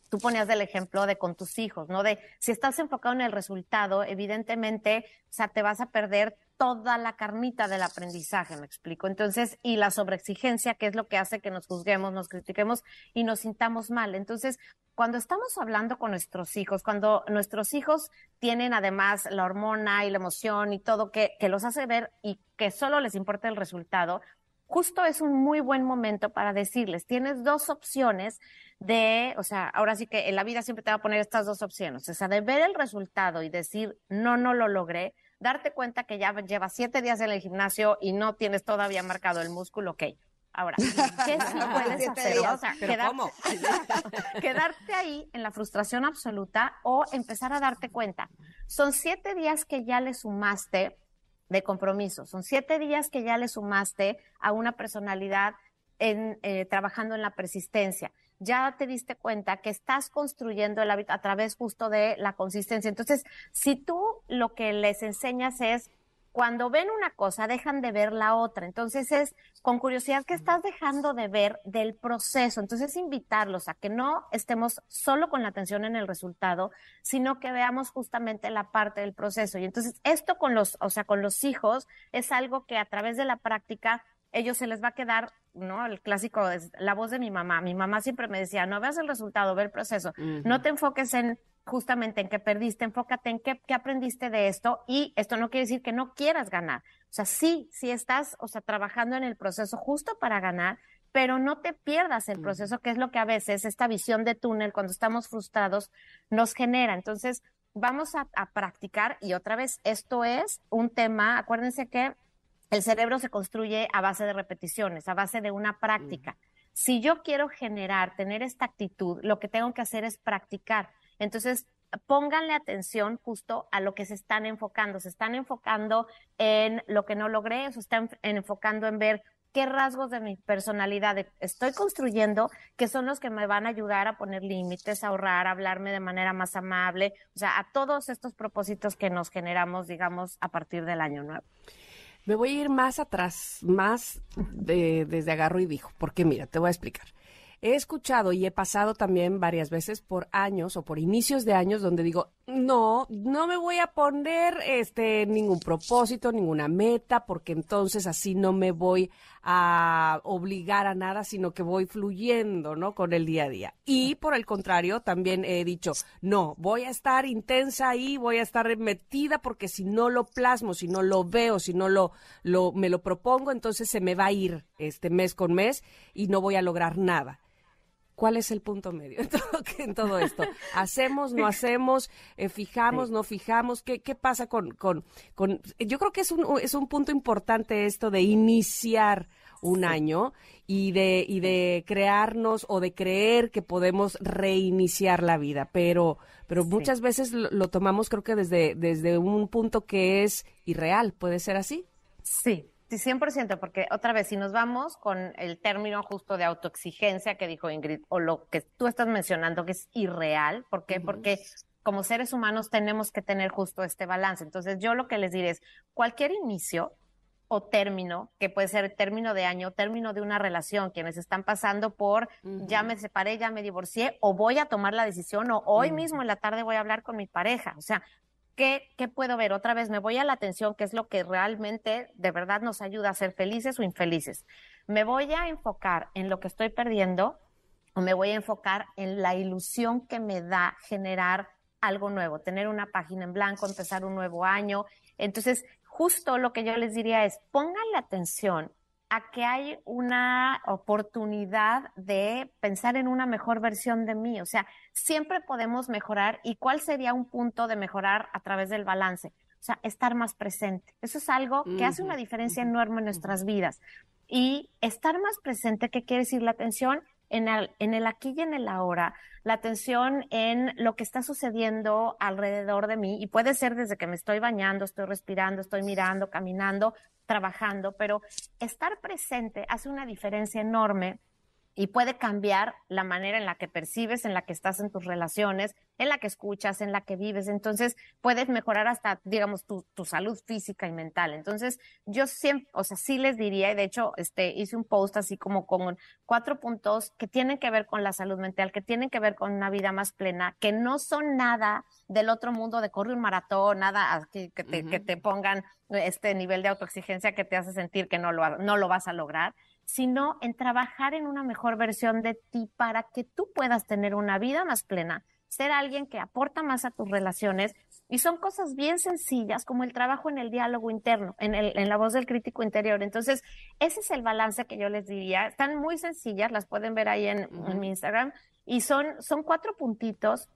tú ponías del ejemplo de con tus hijos, ¿no? De si estás enfocado en el resultado, evidentemente, o sea, te vas a perder toda la carnita del aprendizaje, me explico. Entonces, y la sobreexigencia, que es lo que hace que nos juzguemos, nos critiquemos y nos sintamos mal. Entonces, cuando estamos hablando con nuestros hijos, cuando nuestros hijos tienen además la hormona y la emoción y todo que, que los hace ver y que solo les importa el resultado, justo es un muy buen momento para decirles, tienes dos opciones de, o sea, ahora sí que en la vida siempre te va a poner estas dos opciones, o sea, de ver el resultado y decir, no, no lo logré, darte cuenta que ya llevas siete días en el gimnasio y no tienes todavía marcado el músculo, ok. Ahora, ¿qué puedes hacer? O sea, quedarte, quedarte ahí en la frustración absoluta o empezar a darte cuenta. Son siete días que ya le sumaste de compromiso, son siete días que ya le sumaste a una personalidad en, eh, trabajando en la persistencia. Ya te diste cuenta que estás construyendo el hábito a través justo de la consistencia. Entonces, si tú lo que les enseñas es cuando ven una cosa, dejan de ver la otra. Entonces es con curiosidad que estás dejando de ver del proceso. Entonces invitarlos a que no estemos solo con la atención en el resultado, sino que veamos justamente la parte del proceso. Y entonces esto con los, o sea, con los hijos es algo que a través de la práctica ellos se les va a quedar, ¿no? El clásico es la voz de mi mamá. Mi mamá siempre me decía, no veas el resultado, ve el proceso. No te enfoques en justamente en qué perdiste, enfócate en qué, qué, aprendiste de esto y esto no quiere decir que no quieras ganar. O sea, sí, sí estás, o sea, trabajando en el proceso justo para ganar, pero no te pierdas el proceso, que es lo que a veces esta visión de túnel, cuando estamos frustrados, nos genera. Entonces, vamos a, a practicar y otra vez, esto es un tema, acuérdense que el cerebro se construye a base de repeticiones, a base de una práctica. Si yo quiero generar, tener esta actitud, lo que tengo que hacer es practicar. Entonces, pónganle atención justo a lo que se están enfocando. Se están enfocando en lo que no logré, se están enfocando en ver qué rasgos de mi personalidad estoy construyendo que son los que me van a ayudar a poner límites, a ahorrar, a hablarme de manera más amable, o sea, a todos estos propósitos que nos generamos, digamos, a partir del año nuevo. Me voy a ir más atrás, más de, desde agarro y dijo, porque mira, te voy a explicar. He escuchado y he pasado también varias veces por años o por inicios de años donde digo, no, no me voy a poner este ningún propósito, ninguna meta, porque entonces así no me voy a obligar a nada, sino que voy fluyendo, ¿no? Con el día a día. Y por el contrario, también he dicho, no, voy a estar intensa ahí, voy a estar metida porque si no lo plasmo, si no lo veo, si no lo, lo me lo propongo, entonces se me va a ir este mes con mes y no voy a lograr nada. ¿Cuál es el punto medio en todo, esto? ¿Hacemos, no hacemos? Eh, ¿Fijamos, no fijamos? ¿Qué, qué pasa con, con, con...? Yo creo que es un, es un punto importante esto de iniciar un año y de, y de crearnos o de creer que podemos reiniciar la vida, pero, pero muchas veces lo, lo, tomamos creo que desde, desde un punto que es irreal, ¿puede ser así? Sí, Sí, 100%, porque otra vez, si nos vamos con el término justo de autoexigencia que dijo Ingrid, o lo que tú estás mencionando, que es irreal, ¿por qué? Porque como seres humanos tenemos que tener justo este balance. Entonces, yo lo que les diré es, cualquier inicio o término, que puede ser término de año, término de una relación, quienes están pasando por ya me separé, ya me divorcié, o voy a tomar la decisión, o hoy mismo en la tarde voy a hablar con mi pareja. O sea, ¿Qué, ¿qué, puedo ver? Otra vez me voy a la atención, que es lo que realmente de verdad nos ayuda a ser felices o infelices. Me voy a enfocar en lo que estoy perdiendo o me voy a enfocar en la ilusión que me da generar algo nuevo, tener una página en blanco, empezar un nuevo año. Entonces, justo lo que yo les diría es, pongan la atención a que hay una oportunidad de pensar en una mejor versión de mí. O sea, siempre podemos mejorar. ¿Y cuál sería un punto de mejorar a través del balance? O sea, estar más presente. Eso es algo que hace una diferencia enorme en nuestras vidas. Y estar más presente, ¿qué quiere decir? La atención en el, en el aquí y en el ahora, la atención en lo que está sucediendo alrededor de mí, y puede ser desde que me estoy bañando, estoy respirando, estoy mirando, caminando, trabajando, pero estar presente hace una diferencia enorme y puede cambiar la manera en la que percibes, en la que estás en tus relaciones, en la que escuchas, en la que vives. Entonces, puedes mejorar hasta, digamos, tu, tu, salud física y mental. Entonces, yo siempre, o sea, sí les diría, y de hecho, este, hice un post así como con cuatro puntos que tienen que ver con la salud mental, que tienen que ver con una vida más plena, que no son nada del otro mundo de correr un maratón, nada que, que, te, uh -huh. que te pongan este nivel de autoexigencia que te hace sentir que no lo, no lo vas a lograr sino en trabajar en una mejor versión de ti para que tú puedas tener una vida más plena, ser alguien que aporta más a tus relaciones. Y son cosas bien sencillas como el trabajo en el diálogo interno, en, el, en la voz del crítico interior. Entonces, ese es el balance que yo les diría. Están muy sencillas, las pueden ver ahí en, mi Instagram. Y son, son cuatro puntitos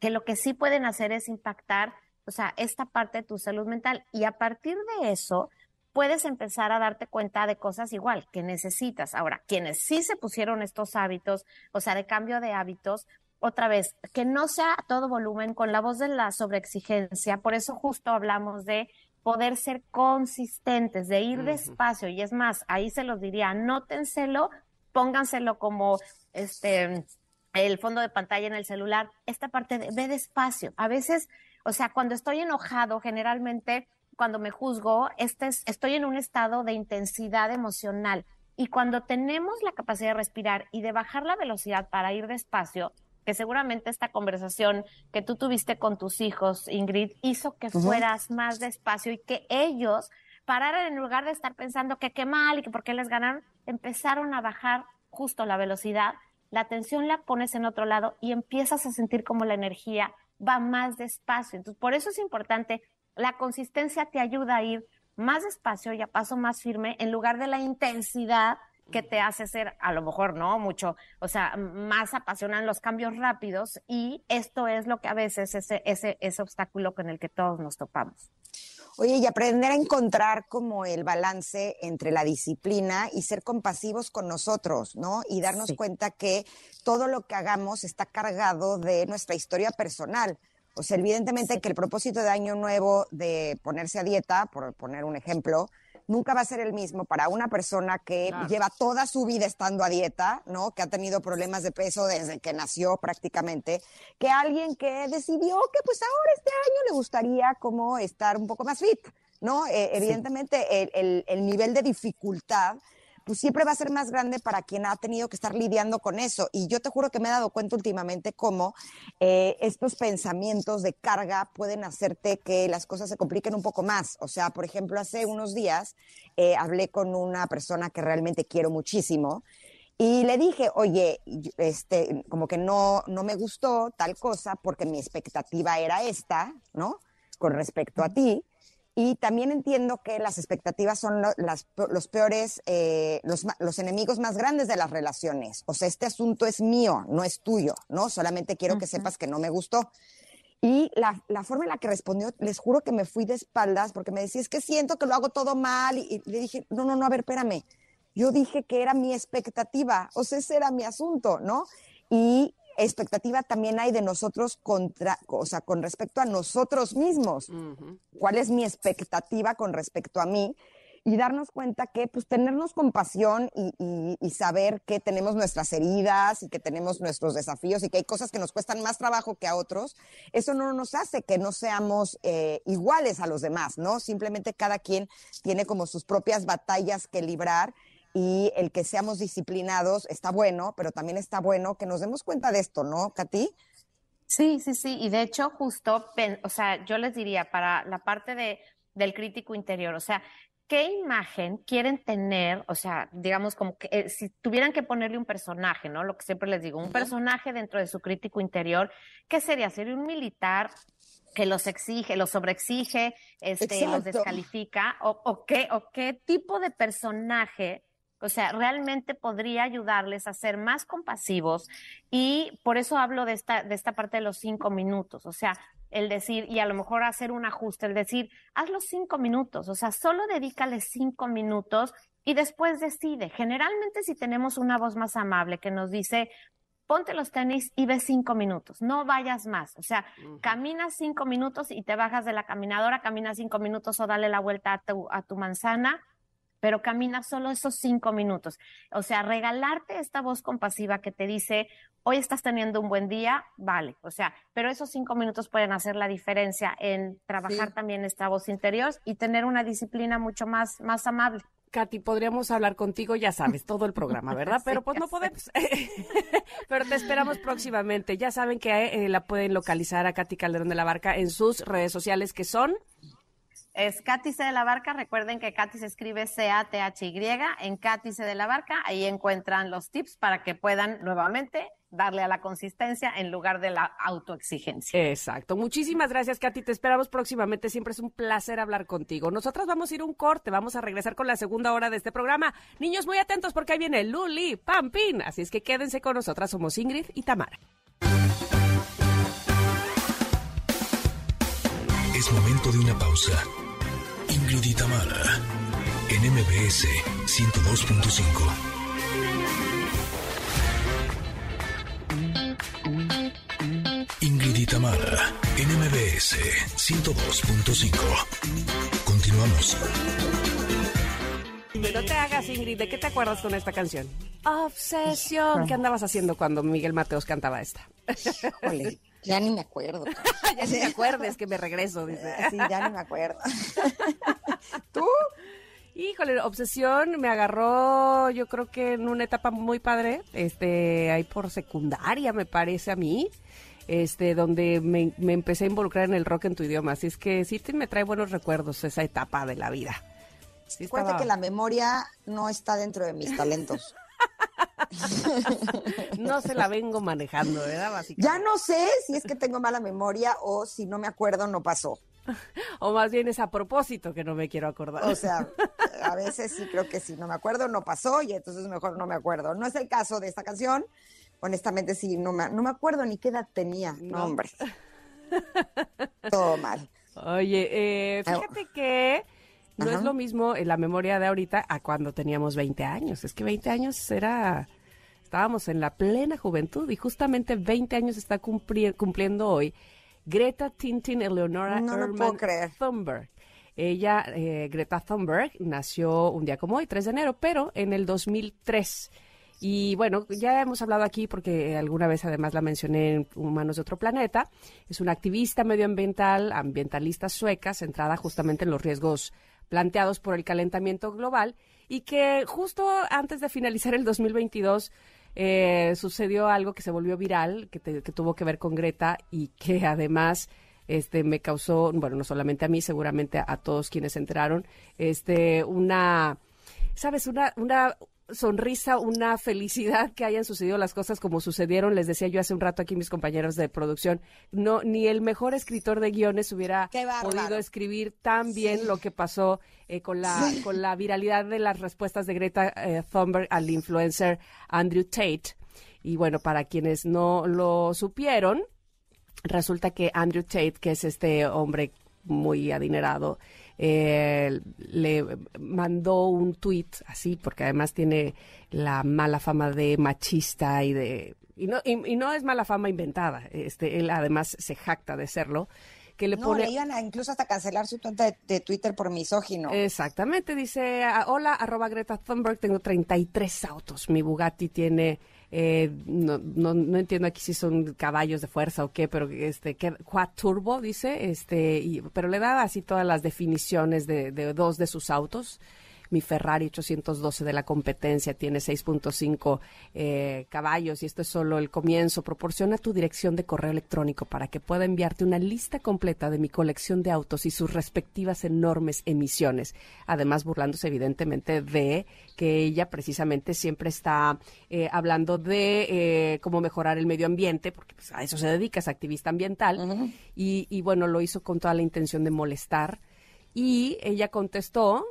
que lo que sí pueden hacer es impactar, o sea, esta parte de tu salud mental. Y a partir de eso, puedes empezar a darte cuenta de cosas igual que necesitas. Ahora, quienes sí se pusieron estos hábitos, o sea, de cambio de hábitos, otra vez, que no sea a todo volumen con la voz de la sobreexigencia. Por eso justo hablamos de poder ser consistentes, de ir uh -huh. despacio. Y es más, ahí se los diría, anótenselo, pónganselo como este el fondo de pantalla en el celular, esta parte de ve despacio. A veces, o sea, cuando estoy enojado, generalmente cuando me juzgo, este es, estoy en un estado de intensidad emocional. Y cuando tenemos la capacidad de respirar y de bajar la velocidad para ir despacio, que seguramente esta conversación que tú tuviste con tus hijos, Ingrid, hizo que fueras más despacio y que ellos pararan en lugar de estar pensando que qué mal y que por qué les ganaron, empezaron a bajar justo la velocidad, la atención la pones en otro lado y empiezas a sentir como la energía va más despacio. Entonces, por eso es importante, la consistencia te ayuda a ir más despacio y a paso más firme en lugar de la intensidad que te hace ser, a lo mejor no mucho, o sea, más apasionan los cambios rápidos y esto es lo que a veces ese, ese, ese obstáculo con el que todos nos topamos. Oye, y aprender a encontrar como el balance entre la disciplina y ser compasivos con nosotros, ¿no? Y darnos cuenta que todo lo que hagamos está cargado de nuestra historia personal. O sea, evidentemente que el propósito de Año Nuevo de ponerse a dieta, por poner un ejemplo, nunca va a ser el mismo para una persona que lleva toda su vida estando a dieta, ¿no? Que ha tenido problemas de peso desde que nació prácticamente, que alguien que decidió que pues ahora este año le gustaría como estar un poco más fit, ¿no? Eh, evidentemente el, el nivel de dificultad pues siempre va a ser más grande para quien ha tenido que estar lidiando con eso. Y yo te juro que me he dado cuenta últimamente cómo eh, estos pensamientos de carga pueden hacerte que las cosas se compliquen un poco más. O sea, por ejemplo, hace unos días eh, hablé con una persona que realmente quiero muchísimo. Y le dije, oye, este, como que no, no me gustó tal cosa porque mi expectativa era esta, ¿no? Con respecto a ti. Y también entiendo que las expectativas son los peores, eh, los, enemigos más grandes de las relaciones. O sea, este asunto es mío, no es tuyo, ¿no? Solamente quiero que sepas que no me gustó. Y la, forma en la que respondió, les juro que me fui de espaldas porque me decía, es que siento que lo hago todo mal. Y, y le dije, no, no, no, a ver, espérame. Yo dije que era mi expectativa, o sea, ese era mi asunto, ¿no? Y expectativa también hay de nosotros contra, o sea, con respecto a nosotros mismos. ¿Cuál es mi expectativa con respecto a mí? Y darnos cuenta que, pues, tenernos compasión y, saber que tenemos nuestras heridas y que tenemos nuestros desafíos y que hay cosas que nos cuestan más trabajo que a otros, eso no nos hace que no seamos eh, iguales a los demás, ¿no? Simplemente cada quien tiene como sus propias batallas que librar y el que seamos disciplinados está bueno, pero también está bueno que nos demos cuenta de esto, ¿no, Katy? Sí, sí, sí, y de hecho justo, o sea, yo les diría para la parte de, del crítico interior, o sea, ¿qué imagen quieren tener? O sea, digamos como que eh, si tuvieran que ponerle un personaje, ¿no? Lo que siempre les digo, un personaje dentro de su crítico interior, ¿qué sería? ¿Sería un militar que los exige, los sobreexige, este, los descalifica? ¿O, o, qué, ¿O qué tipo de personaje o sea, realmente podría ayudarles a ser más compasivos y por eso hablo de esta, de esta parte de los cinco minutos. O sea, el decir, y a lo mejor hacer un ajuste, el decir, haz los cinco minutos, o sea, solo dedícale cinco minutos y después decide. Generalmente si tenemos una voz más amable que nos dice, ponte los tenis y ve cinco minutos, no vayas más. O sea, caminas cinco minutos y te bajas de la caminadora, caminas cinco minutos o dale la vuelta a tu, a tu manzana pero camina solo esos cinco minutos. O sea, regalarte esta voz compasiva que te dice, hoy estás teniendo un buen día, vale. O sea, pero esos cinco minutos pueden hacer la diferencia en trabajar también esta voz interior y tener una disciplina mucho más, más amable. Katy, podríamos hablar contigo, ya sabes, todo el programa, ¿verdad? Pero pues no podemos. Pero te esperamos próximamente. Ya saben que eh, la pueden localizar a Katy Calderón de la Barca en sus redes sociales que son es Cátice de la Barca. Recuerden que Katy se escribe C-A-T-H-Y en Cátice de la Barca. Ahí encuentran los tips para que puedan nuevamente darle a la consistencia en lugar de la autoexigencia. Exacto. Muchísimas gracias, Katy. Te esperamos próximamente. Siempre es un placer hablar contigo. Nosotras vamos a ir un corte. Vamos a regresar con la segunda hora de este programa. Niños, muy atentos porque ahí viene Luli Pampín. Así es que quédense con nosotras. Somos Ingrid y Tamara. Es momento de una pausa. Ingrid y Tamara, en MBS 102.5. Ingrid y Tamara, en MBS 102.5. Continuamos. no te hagas, Ingrid. ¿De qué te acuerdas con esta canción? Obsesión. ¿Qué andabas haciendo cuando Miguel Mateos cantaba esta? Híjole, ya ni me acuerdo. ya ni me acuerdes que me regreso, dice. Sí, ya ni me acuerdo. ¿Tú? Híjole, obsesión me agarró, yo creo que en una etapa muy padre, este, ahí por secundaria, me parece a mí, este, donde me, me empecé a involucrar en el rock en tu idioma. Así es que sí te, me trae buenos recuerdos esa etapa de la vida. Sí Acuérdate que la memoria no está dentro de mis talentos. no se la vengo manejando, ¿verdad? Básicamente. Ya no sé si es que tengo mala memoria o si no me acuerdo, no pasó. O más bien es a propósito que no me quiero acordar. O sea, a veces sí creo que si no me acuerdo, no pasó y entonces mejor no me acuerdo. No es el caso de esta canción. Honestamente, sí, no me, no me acuerdo ni qué edad tenía. No, hombre. Todo mal. Oye, eh, fíjate que no es lo mismo en la memoria de ahorita a cuando teníamos 20 años. Es que 20 años era... Estábamos en la plena juventud y justamente 20 años está cumpliendo hoy Greta Tintin Eleonora no Thunberg. Ella, eh, Greta Thunberg, nació un día como hoy, 3 de enero, pero en el 2003. Y bueno, ya hemos hablado aquí porque alguna vez además la mencioné en Humanos de otro planeta. Es una activista medioambiental, ambientalista sueca, centrada justamente en los riesgos planteados por el calentamiento global y que justo antes de finalizar el 2022 eh, sucedió algo que se volvió viral, que, que, tuvo que ver con Greta y que además este me causó, bueno, no solamente a mí, seguramente a, a todos quienes se enteraron, este, una, sabes, una, una sonrisa, una felicidad que hayan sucedido las cosas como sucedieron. Les decía yo hace un rato aquí mis compañeros de producción, no ni el mejor escritor de guiones hubiera podido escribir tan bien lo que pasó eh, con la con la viralidad de las respuestas de Greta eh, Thunberg al influencer Andrew Tate. Y bueno, para quienes no lo supieron, resulta que Andrew Tate, que es este hombre muy adinerado, eh, le mandó un tuit así, porque además tiene la mala fama de machista y de... Y no, y, no es mala fama inventada, este, él además se jacta de serlo. Que le no, le iban a incluso hasta cancelar su cuenta de, Twitter por misógino. Exactamente, dice, hola, arroba Greta Thunberg, tengo 33 autos, mi Bugatti tiene eh, no, no, no, entiendo aquí si son caballos de fuerza o qué, pero este, quad turbo dice, este, y, pero le da así todas las definiciones de, de dos de sus autos mi Ferrari 812 de la competencia tiene 6.5 eh, caballos y esto es solo el comienzo. Proporciona tu dirección de correo electrónico para que pueda enviarte una lista completa de mi colección de autos y sus respectivas enormes emisiones. Además, burlándose evidentemente de que ella precisamente siempre está eh, hablando de eh, cómo mejorar el medio ambiente, porque pues, a eso se dedica, es activista ambiental. y, y bueno, lo hizo con toda la intención de molestar. Y ella contestó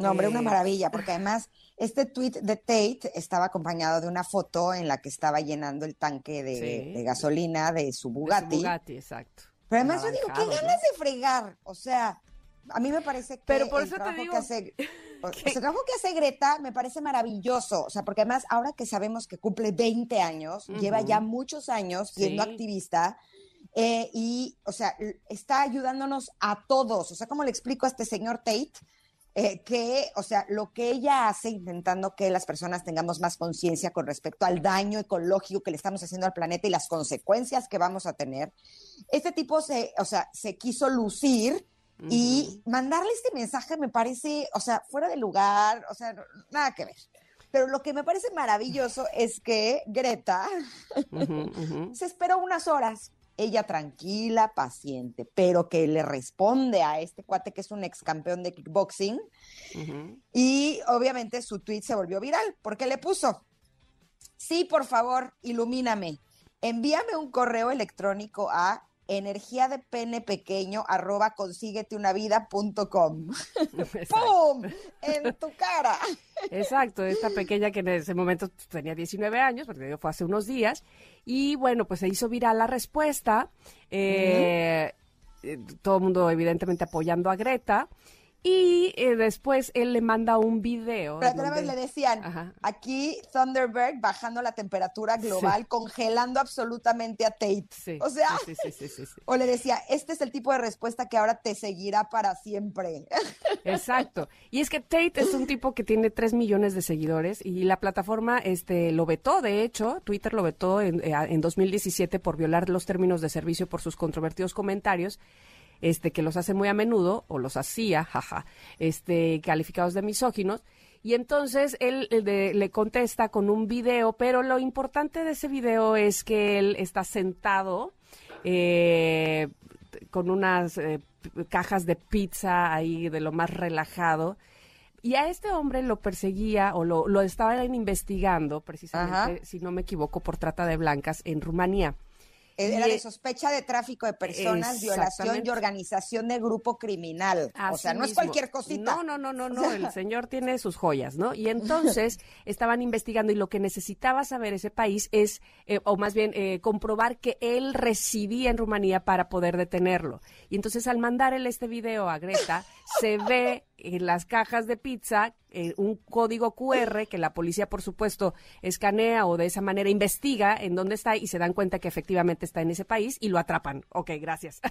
no, hombre, una maravilla, porque además este tweet de Tate estaba acompañado de una foto en la que estaba llenando el tanque de, gasolina de su Bugatti. Bugatti, exacto. Pero además yo digo, qué ganas de fregar. O sea, a mí me parece que Pero por el trabajo que hace, el trabajo que hace Greta me parece maravilloso. O sea, porque además ahora que sabemos que cumple 20 años, lleva ya muchos años siendo activista. Eh, y, o sea, está ayudándonos a todos. O sea, ¿cómo le explico a este señor Tate? Eh, que, o sea, lo que ella hace intentando que las personas tengamos más conciencia con respecto al daño ecológico que le estamos haciendo al planeta y las consecuencias que vamos a tener, este tipo se, o sea, se quiso lucir y mandarle este mensaje me parece, o sea, fuera de lugar, o sea, nada que ver. Pero lo que me parece maravilloso es que Greta se esperó unas horas ella tranquila, paciente, pero que le responde a este cuate que es un ex campeón de kickboxing. Y obviamente su tweet se volvió viral. Porque le puso, sí, por favor, ilumíname, envíame un correo electrónico a energía de pene pequeño arroba consígueteunavida.com. ¡Pum! En tu cara. Exacto, esta pequeña que en ese momento tenía 19 años, porque fue hace unos días, y bueno, pues se hizo viral la respuesta. Eh, eh, todo el mundo evidentemente apoyando a Greta. Y eh, después él le manda un video. Pero donde- le decían, Ajá. aquí Thunderberg bajando la temperatura global, congelando absolutamente a Tate. Sí, o sea, sí, o le decía, este es el tipo de respuesta que ahora te seguirá para siempre. Exacto. Y es que Tate es un tipo que tiene 3 millones de seguidores y la plataforma este, lo vetó, de hecho, Twitter lo vetó en, eh, en 2017 por violar los términos de servicio por sus controvertidos comentarios. Este, que los hace muy a menudo, o los hacía, jaja, este, calificados de misóginos. Y entonces él de- le contesta con un video, pero lo importante de ese video es que él está sentado eh, con unas eh, cajas de pizza ahí de lo más relajado. Y a este hombre lo perseguía o lo, lo estaban investigando, precisamente, Ajá. si no me equivoco, por trata de blancas en Rumanía. Era de sospecha de tráfico de personas, violación y organización de grupo criminal. o sea, no es cualquier cosita. No, no, no, no, no. El señor tiene sus joyas, ¿no? Y entonces estaban investigando y lo que necesitaba saber ese país es, eh, o más bien, eh, comprobar que él residía en Rumanía para poder detenerlo. Y entonces al mandar él este video a Greta, se ve en las cajas de pizza eh, un código QR que la policía, por supuesto, escanea o de esa manera investiga en dónde está y se dan cuenta que efectivamente está en ese país y lo atrapan. Ok, gracias.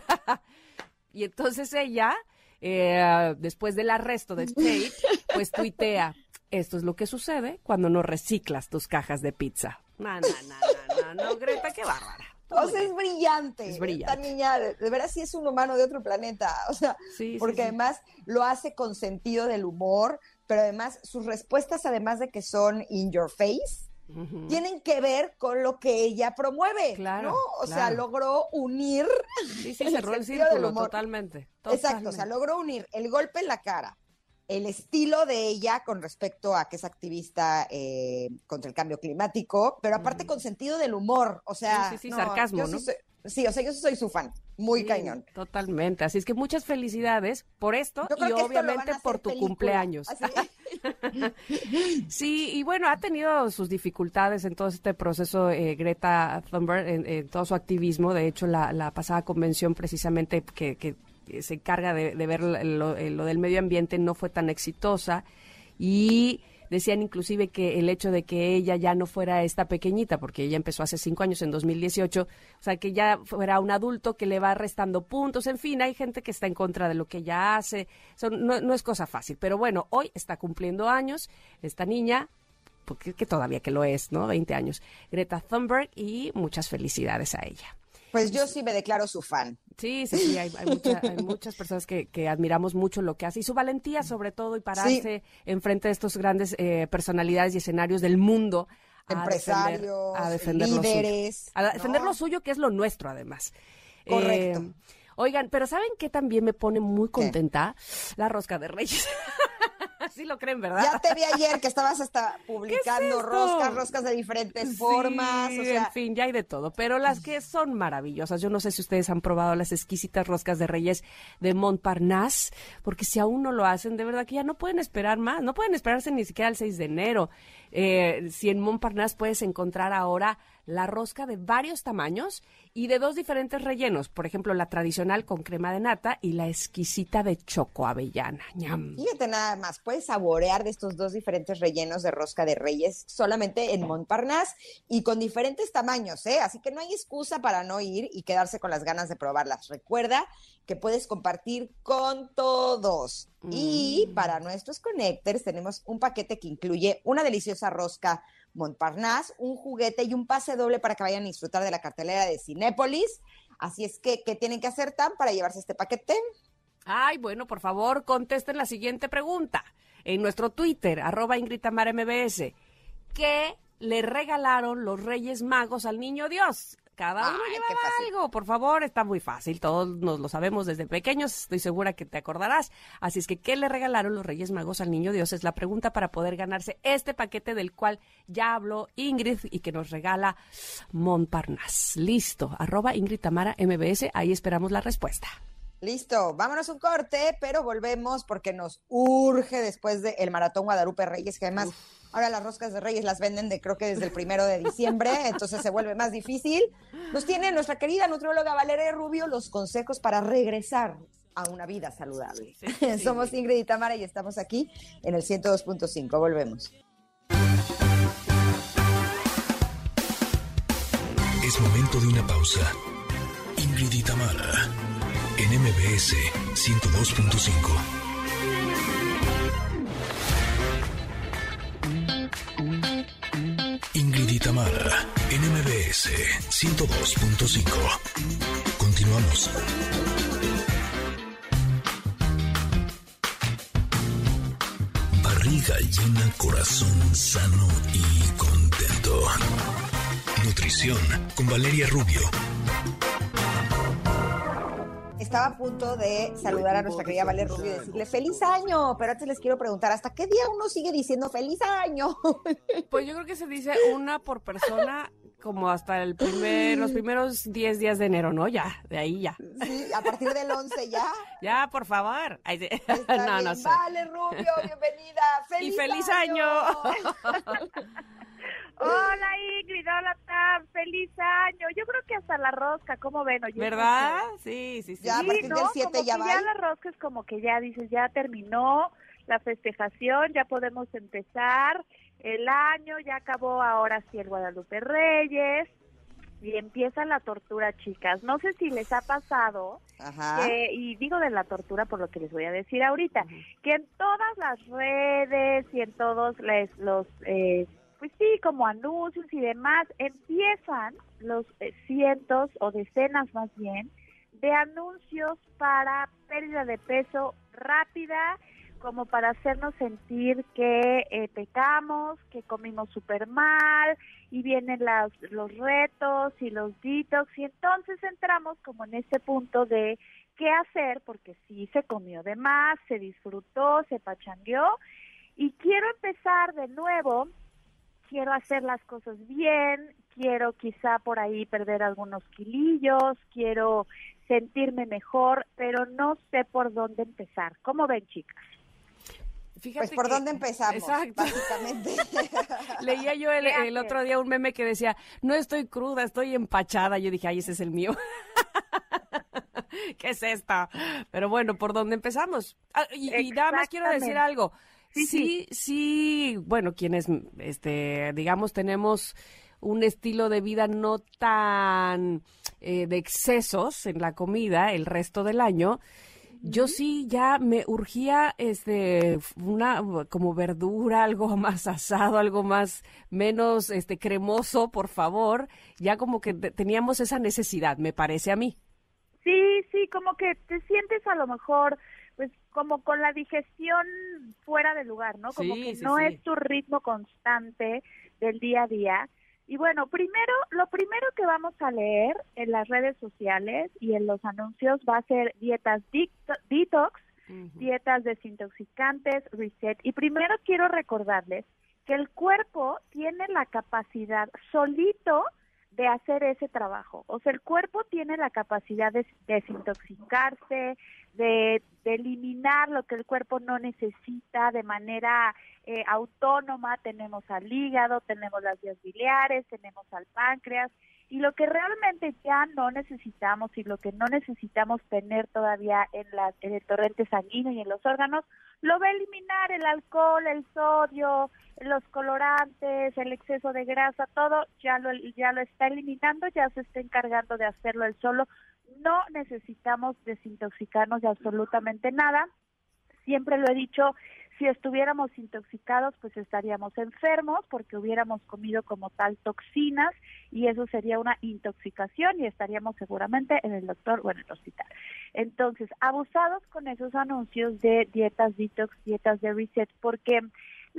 Y entonces ella, eh, después del arresto de Tate, pues tuitea, esto es lo que sucede cuando no reciclas tus cajas de pizza. No, no, no, no, no, no, Greta, qué bárbara. O sea, es brillante. Es brillante. Esta niña, de, veras, sí es un humano de otro planeta. O sea, Sí, porque sí. además lo hace con sentido del humor, pero además sus respuestas, además de que son in your face, tienen que ver con lo que ella promueve. Claro, ¿no? O sea, logró unir. Sí, sí, cerró el del círculo humor. totalmente, Exacto, o sea, logró unir el golpe en la cara, el estilo de ella con respecto a que es activista eh, contra el cambio climático, pero aparte con sentido del humor, o sea, Sí, sí, sí, sarcasmo, sí ¿no? soy- sí, o sea, yo soy su fan, muy cañón. Totalmente. Así es que muchas felicidades por esto y esto obviamente por tu película, cumpleaños. Sí, y bueno, ha tenido sus dificultades en todo este proceso eh, Greta Thunberg, en, en todo su activismo. De hecho, la, la pasada convención precisamente que, que se encarga de, ver lo, lo del medio ambiente no fue tan exitosa y decían inclusive que el hecho de que ella ya no fuera esta pequeñita, porque ella empezó hace cinco años, en 2018, o sea, que ya fuera un adulto que le va restando puntos, en fin, hay gente que está en contra de lo que ella hace, no, no es cosa fácil, pero bueno, hoy está cumpliendo años esta niña, porque que todavía que lo es, ¿no? 20 años, Greta Thunberg, y muchas felicidades a ella. Pues yo sí me declaro su fan. Sí, sí, sí, hay, hay mucha- hay muchas personas que, que admiramos mucho lo que hace y su valentía sobre todo y pararse enfrente de estos grandes eh, personalidades y escenarios del mundo. a Empresarios, defender- a defender lo suyo. líderes, A defender ¿no? lo suyo, que es lo nuestro además. Correcto. Eh, oigan, pero ¿saben qué también me pone muy contenta? La rosca de reyes. Así lo creen, ¿verdad? Ya te vi ayer que estabas hasta publicando esto? roscas, roscas de diferentes formas, o sea, en fin, ya hay de todo, pero las que son maravillosas. Yo no sé si ustedes han probado las exquisitas roscas de Reyes de Montparnasse, porque si aún no lo hacen, de verdad que ya no pueden esperar más, no pueden esperarse ni siquiera el 6 de enero. Eh, si en Montparnasse puedes encontrar ahora la rosca de varios tamaños y de dos diferentes rellenos, por ejemplo, la tradicional con crema de nata y la exquisita de choco avellana. Ñam. Fíjate nada más, puedes saborear de estos dos diferentes rellenos de rosca de reyes solamente en Montparnasse y con diferentes tamaños, ¿eh? Así que no hay excusa para no ir y quedarse con las ganas de probarlas. Recuerda que puedes compartir con todos. Y para nuestros connectors tenemos un paquete que incluye una deliciosa rosca Montparnasse, un juguete y un pase doble para que vayan a disfrutar de la cartelera de Cinépolis. Así es que, ¿qué tienen que hacer, Tan, para llevarse este paquete? Ay, bueno, por favor, contesten la siguiente pregunta. En nuestro Twitter, arroba. ¿Qué le regalaron los Reyes Magos al Niño Dios? Cada uno Ay, algo, por favor, está muy fácil, todos nos lo sabemos desde pequeños, estoy segura que te acordarás. Así es que, ¿qué le regalaron los Reyes Magos al Niño Dios? Es la pregunta para poder ganarse este paquete del cual ya habló Ingrid y que nos regala Montparnasse. Listo, arroba Ingrid Tamara MBS, ahí esperamos la respuesta. Listo, vámonos un corte, pero volvemos porque nos urge después del Maratón Guadalupe Reyes, que además ahora las roscas de Reyes las venden de creo que desde el primero de diciembre, entonces se vuelve más difícil. Nos tiene nuestra querida nutrióloga Valeria Rubio los consejos para regresar a una vida saludable. Somos Ingrid y Tamara y estamos aquí en el 102.5. Volvemos. Es momento de una pausa. Ingrid y Tamara en MBS 102.5. Ingrid y Tamara, NMBS 102.5. Continuamos. Barriga llena, corazón sano y contento. Nutrición con Valeria Rubio estaba a punto de saludar a nuestra querida Valeria Rubio y decirle feliz año, pero antes les quiero preguntar, ¿hasta qué día uno sigue diciendo feliz año? Pues yo creo que se dice una por persona como hasta el primer, los primeros 10 días de enero, ¿no? Ya, de ahí ya. Sí, a partir del 11 ya. Ya, por favor. no, no sé. Vale, Rubio, bienvenida. ¡Feliz y feliz año. Hola Ingrid, hola Tam, feliz año. Yo creo que hasta la rosca, ¿cómo ven? Oye, ¿Verdad? Sí, sí, sí. Ya a partir del 7 ya va. Ya la rosca es como que ya dices, ya terminó la festejación, ya podemos empezar el año, ya acabó ahora sí el Guadalupe Reyes y empieza la tortura, chicas. No sé si les ha pasado, y digo de la tortura por lo que les voy a decir ahorita, que en todas las redes y en todos los eh, pues sí, como anuncios y demás, empiezan los eh, cientos o decenas más bien de anuncios para pérdida de peso rápida, como para hacernos sentir que eh, pecamos, que comimos súper mal, y vienen las, los retos y los detox, y entonces entramos como en ese punto de qué hacer, porque sí se comió de más, se disfrutó, se pachangueó, y quiero empezar de nuevo quiero hacer las cosas bien, quiero quizá por ahí perder algunos kilillos, quiero sentirme mejor, pero no sé por dónde empezar. ¿Cómo ven, chicas? Fíjate pues por dónde empezamos, exacto. básicamente. Leía yo el, otro día un meme que decía, no estoy cruda, estoy empachada. Yo dije, ay, ese es el mío. ¿Qué es esta? Pero bueno, ¿por dónde empezamos? Ah, y, y nada más quiero decir algo. Sí, sí, bueno, quienes, este, digamos, tenemos un estilo de vida no tan eh, de excesos en la comida el resto del año, yo sí ya me urgía este una como verdura, algo más asado, algo más menos este cremoso, por favor, ya como que teníamos esa necesidad, me parece a mí. Sí, sí, como que te sientes a lo mejor como con la digestión fuera de lugar, ¿no? Como que no es tu ritmo constante del día a día. Y bueno, primero, lo primero que vamos a leer en las redes sociales y en los anuncios va a ser dietas detox, dietas desintoxicantes, reset. Y primero quiero recordarles que el cuerpo tiene la capacidad solito de hacer ese trabajo. O sea, el cuerpo tiene la capacidad de desintoxicarse, de, eliminar lo que el cuerpo no necesita de manera eh, autónoma. Tenemos al hígado, tenemos las vías biliares, tenemos al páncreas. Y lo que realmente ya no necesitamos y lo que no necesitamos tener todavía en, la, el torrente sanguíneo y en los órganos, lo va a eliminar el alcohol, el sodio, los colorantes, el exceso de grasa, todo ya lo, ya lo está eliminando, ya se está encargando de hacerlo él solo. No necesitamos desintoxicarnos de absolutamente nada. Siempre lo he dicho, si estuviéramos intoxicados, pues estaríamos enfermos porque hubiéramos comido como tal toxinas y eso sería una intoxicación y estaríamos seguramente en el doctor o en el hospital. Entonces, abusados con esos anuncios de dietas detox, dietas de reset, porque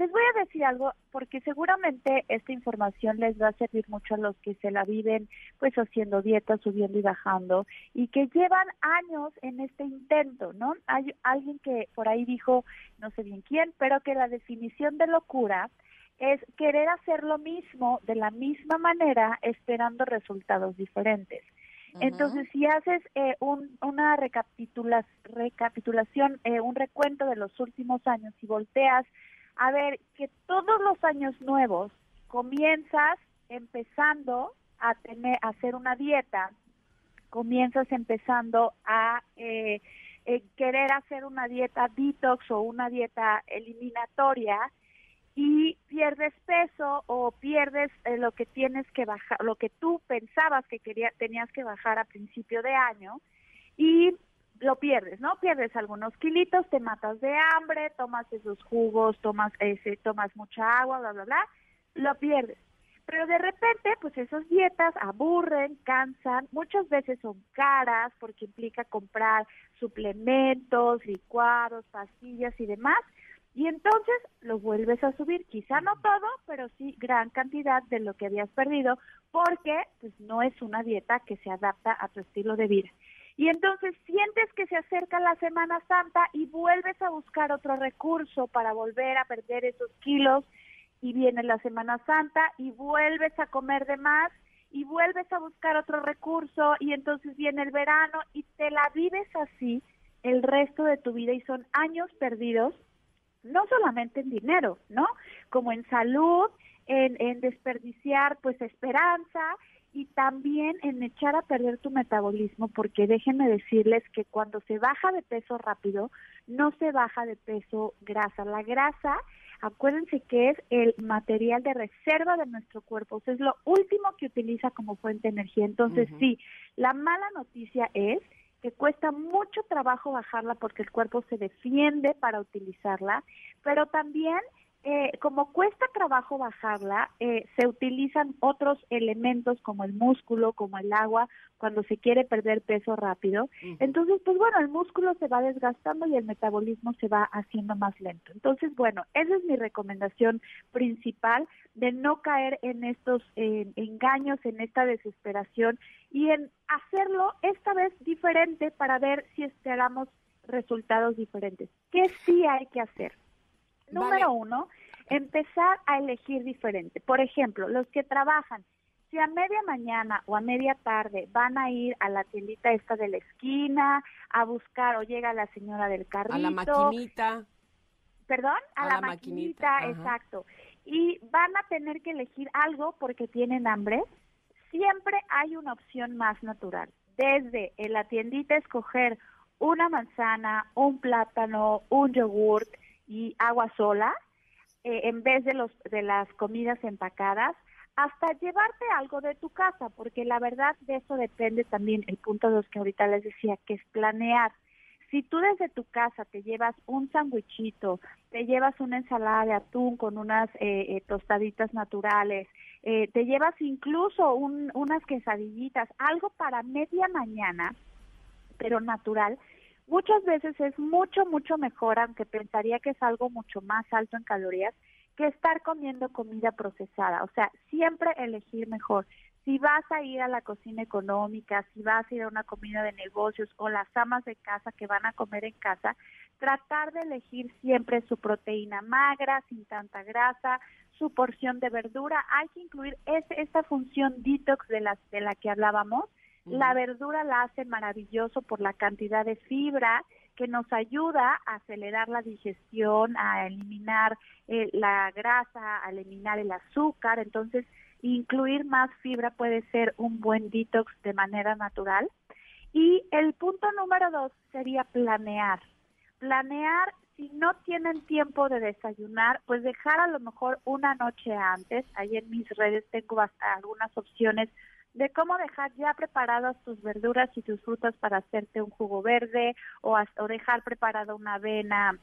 les voy a decir algo porque seguramente esta información les va a servir mucho a los que se la viven pues haciendo dietas, subiendo y bajando y que llevan años en este intento, ¿no? Hay alguien que por ahí dijo, no sé bien quién, pero que la definición de locura es querer hacer lo mismo de la misma manera esperando resultados diferentes. Entonces, si haces eh, un, una recapitulación, eh, un recuento de los últimos años y volteas a ver, que todos los años nuevos comienzas empezando a tener, a hacer una dieta, comienzas empezando a eh, eh, querer hacer una dieta detox o una dieta eliminatoria y pierdes peso o pierdes eh, lo que tienes que bajar, lo que tú pensabas que quería, tenías que bajar a principio de año y lo pierdes, ¿no? Pierdes algunos kilitos, te matas de hambre, tomas esos jugos, tomas ese, tomas mucha agua, bla bla bla, lo pierdes. Pero de repente, pues esas dietas aburren, cansan, muchas veces son caras porque implica comprar suplementos, licuados, pastillas y demás. Y entonces lo vuelves a subir, quizá no todo, pero sí gran cantidad de lo que habías perdido, porque pues no es una dieta que se adapta a tu estilo de vida. Y entonces sientes que se acerca la Semana Santa y vuelves a buscar otro recurso para volver a perder esos kilos y viene la Semana Santa y vuelves a comer de más y vuelves a buscar otro recurso y entonces viene el verano y te la vives así el resto de tu vida y son años perdidos, no solamente en dinero, ¿no? Como en salud, en, en desperdiciar pues esperanza y también en echar a perder tu metabolismo, porque déjenme decirles que cuando se baja de peso rápido, no se baja de peso grasa. La grasa Acuérdense que es el material de reserva de nuestro cuerpo, es lo último que utiliza como fuente de energía. Entonces, sí, la mala noticia es que cuesta mucho trabajo bajarla porque el cuerpo se defiende para utilizarla, pero también eh, como cuesta trabajo bajarla, eh, se utilizan otros elementos como el músculo, como el agua, cuando se quiere perder peso rápido. Entonces, pues bueno, el músculo se va desgastando y el metabolismo se va haciendo más lento. Entonces, bueno, esa es mi recomendación principal de no caer en estos engaños, en esta desesperación y en hacerlo esta vez diferente para ver si esperamos resultados diferentes. ¿Qué sí hay que hacer? Número uno, empezar a elegir diferente. Por ejemplo, los que trabajan, si a media mañana o a media tarde van a ir a la tiendita esta de la esquina a buscar o llega la señora del carrito. A la maquinita. Perdón, a, la, maquinita, exacto. Y van a tener que elegir algo porque tienen hambre. Siempre hay una opción más natural. Desde en la tiendita escoger una manzana, un plátano, un yogurt, y agua sola eh, en vez de los de las comidas empacadas hasta llevarte algo de tu casa porque la verdad de eso depende también el punto dos que ahorita les decía que es planear. Si tú desde tu casa te llevas un sandwichito, te llevas una ensalada de atún con unas eh, eh, tostaditas naturales, te llevas incluso un, unas quesadillitas, algo para media mañana, pero natural, muchas veces es mucho, mucho mejor, aunque pensaría que es algo mucho más alto en calorías, que estar comiendo comida procesada. O sea, siempre elegir mejor. Si vas a ir a la cocina económica, si vas a ir a una comida de negocios o las amas de casa que van a comer en casa, tratar de elegir siempre su proteína magra, sin tanta grasa, su porción de verdura. Hay que incluir ese, esta función detox de, las, de la que hablábamos, la verdura la hace maravilloso por la cantidad de fibra que nos ayuda a acelerar la digestión, a eliminar eh, la grasa, a eliminar el azúcar. Entonces, incluir más fibra puede ser un buen detox de manera natural. Y el punto número dos sería planear. Planear, si no tienen tiempo de desayunar, pues dejar a lo mejor una noche antes. Ahí en mis redes tengo hasta algunas opciones de cómo dejar ya preparadas tus verduras y tus frutas para hacerte un jugo verde o, dejar preparada una avena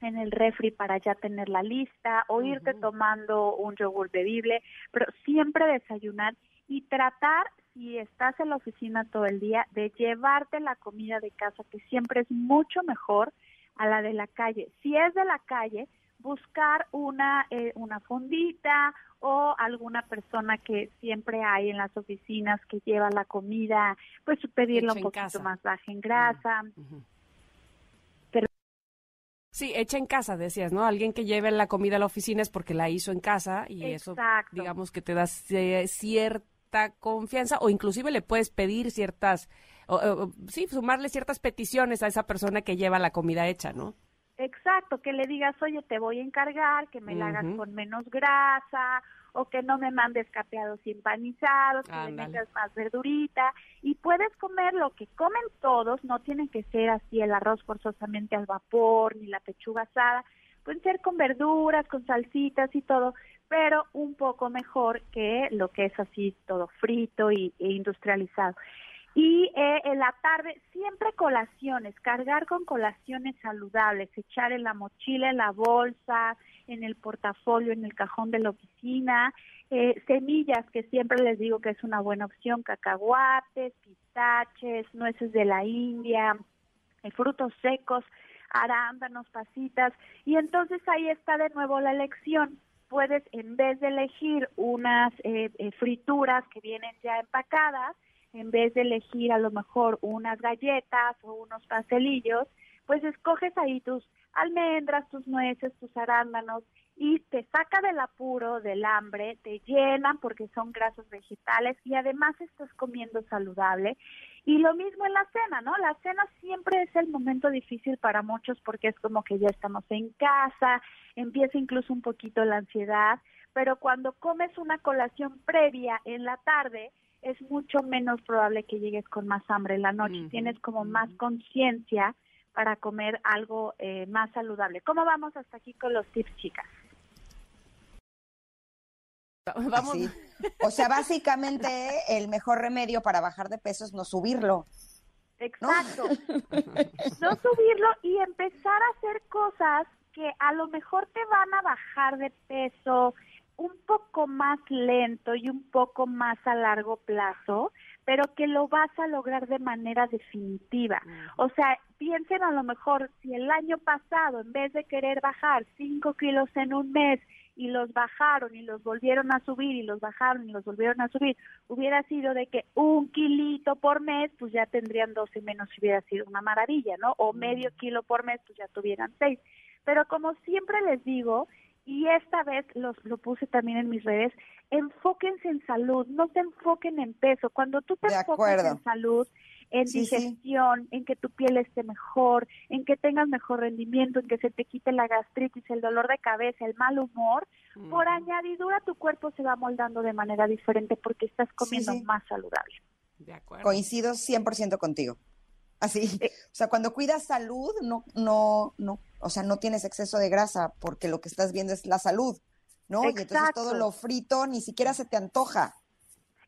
en el refri para ya tenerla lista o irte tomando un yogur bebible, pero siempre desayunar y tratar si estás en la oficina todo el día de llevarte la comida de casa que siempre es mucho mejor a la de la calle. Si es de la calle, buscar una, eh, una fondita o alguna persona que siempre hay en las oficinas que lleva la comida, pues pedirla un poquito más baja en grasa. Sí, hecha en casa, decías, ¿no? Alguien que lleve la comida a la oficina es porque la hizo en casa y eso, digamos que te da cierta confianza o inclusive le puedes pedir ciertas, o, sí, sumarle ciertas peticiones a esa persona que lleva la comida hecha, ¿no? Exacto, que le digas, oye, te voy a encargar, que me la hagas con menos grasa, o que no me mandes capeados empanizados, que le metas más verdurita, y puedes comer lo que comen todos, no tienen que ser así el arroz forzosamente al vapor, ni la pechuga asada, pueden ser con verduras, con salsitas y todo, pero un poco mejor que lo que es así todo frito y, e industrializado. Y eh, en la tarde, siempre colaciones, cargar con colaciones saludables, echar en la mochila, en la bolsa, en el portafolio, en el cajón de la oficina, eh, semillas, que siempre les digo que es una buena opción, cacahuates, pistaches, nueces de la India, eh, frutos secos, arándanos, pasitas, y entonces ahí está de nuevo la elección. Puedes, en vez de elegir unas frituras que vienen ya empacadas, en vez de elegir a lo mejor unas galletas o unos pastelillos, pues escoges ahí tus almendras, tus nueces, tus arándanos y te saca del apuro, del hambre, te llenan porque son grasos vegetales y además estás comiendo saludable. Y lo mismo en la cena, ¿no? La cena siempre es el momento difícil para muchos porque es como que ya estamos en casa, empieza incluso un poquito la ansiedad, pero cuando comes una colación previa en la tarde, es mucho menos probable que llegues con más hambre en la noche. Tienes como más conciencia para comer algo eh, más saludable. ¿Cómo vamos hasta aquí con los tips, chicas? Vamos. O sea, básicamente el mejor remedio para bajar de peso es no subirlo. Exacto. no subirlo y empezar a hacer cosas que a lo mejor te van a bajar de peso, un poco más lento y un poco más a largo plazo, pero que lo vas a lograr de manera definitiva. O sea, piensen a lo mejor si el año pasado, en vez de querer bajar 5 kilos en un mes y los bajaron y los volvieron a subir y los bajaron y los volvieron a subir, hubiera sido de que un kilito por mes, pues ya tendrían 12 menos hubiera sido una maravilla, ¿no? O medio kilo por mes, pues ya tuvieran 6. Pero como siempre les digo, y esta vez los, lo puse también en mis redes, enfóquense en salud, no se enfoquen en peso. Cuando tú te enfocas en salud, en digestión, en que tu piel esté mejor, en que tengas mejor rendimiento, en que se te quite la gastritis, el dolor de cabeza, el mal humor, por añadidura tu cuerpo se va moldando de manera diferente porque estás comiendo más saludable. De acuerdo. Coincido 100% contigo. Así, eh, o sea, cuando cuidas salud, no, no, no, o sea, no tienes exceso de grasa porque lo que estás viendo es la salud, ¿no? Y entonces todo lo frito ni siquiera se te antoja.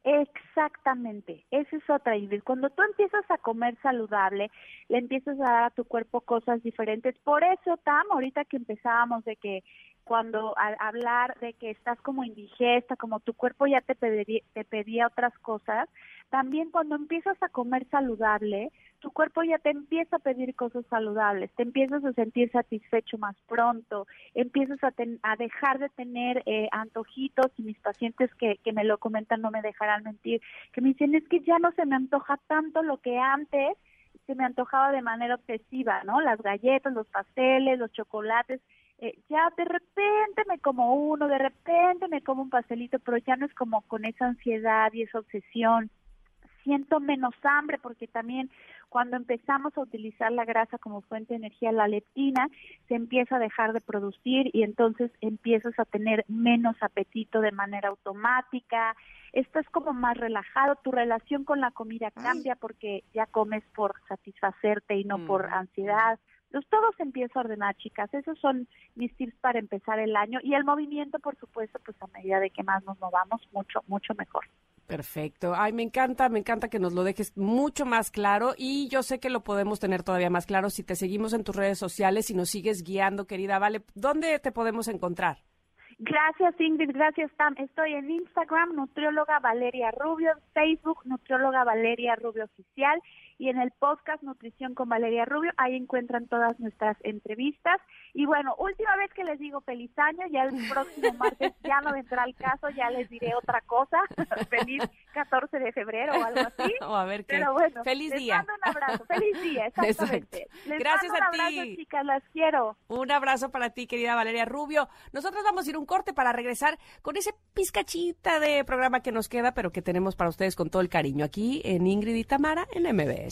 Exactamente, esa es otra, Ingrid. Cuando tú empiezas a comer saludable, le empiezas a dar a tu cuerpo cosas diferentes. Por eso, Tam, ahorita que empezábamos de que cuando al hablar de que estás como indigesta, como tu cuerpo ya te te pedía otras cosas, también cuando empiezas a comer saludable, tu cuerpo ya te empieza a pedir cosas saludables, te empiezas a sentir satisfecho más pronto, empiezas a, a dejar de tener eh, antojitos y mis pacientes que, que me lo comentan no me dejarán mentir, que me dicen es que ya no se me antoja tanto lo que antes se me antojaba de manera obsesiva, ¿no? Las galletas, los pasteles, los chocolates, eh, ya de repente me como uno, de repente me como un pastelito, pero ya no es como con esa ansiedad y esa obsesión siento menos hambre porque también cuando empezamos a utilizar la grasa como fuente de energía, la leptina, se empieza a dejar de producir y entonces empiezas a tener menos apetito de manera automática, estás como más relajado, tu relación con la comida cambia porque ya comes por satisfacerte y no por mm. ansiedad. Entonces todo se empieza a ordenar, chicas. Esos son mis tips para empezar el año y el movimiento, por supuesto, pues a medida de que más nos movamos, mucho, mucho mejor. Perfecto. Ay, me encanta, me encanta que nos lo dejes mucho más claro y yo sé que lo podemos tener todavía más claro si te seguimos en tus redes sociales y nos sigues guiando, querida Vale. ¿Dónde te podemos encontrar? Gracias Ingrid, gracias Tam. Estoy en Instagram, Nutrióloga Valeria Rubio, Facebook, Nutrióloga Valeria Rubio Oficial y en el podcast Nutrición con Valeria Rubio. Ahí encuentran todas nuestras entrevistas. Y bueno, última vez que les digo feliz año, ya el próximo martes ya no vendrá el caso, ya les diré otra cosa. feliz 14 de febrero o algo así. O a ver qué. Pero bueno, feliz les mando un abrazo. Feliz día, exactamente. Les Gracias mando un a abrazo, ti. chicas, las quiero. Un abrazo para ti, querida Valeria Rubio. Nosotros vamos a ir un corte para regresar con ese pizcachita de programa que nos queda, pero que tenemos para ustedes con todo el cariño aquí en Ingrid y Tamara en MBS.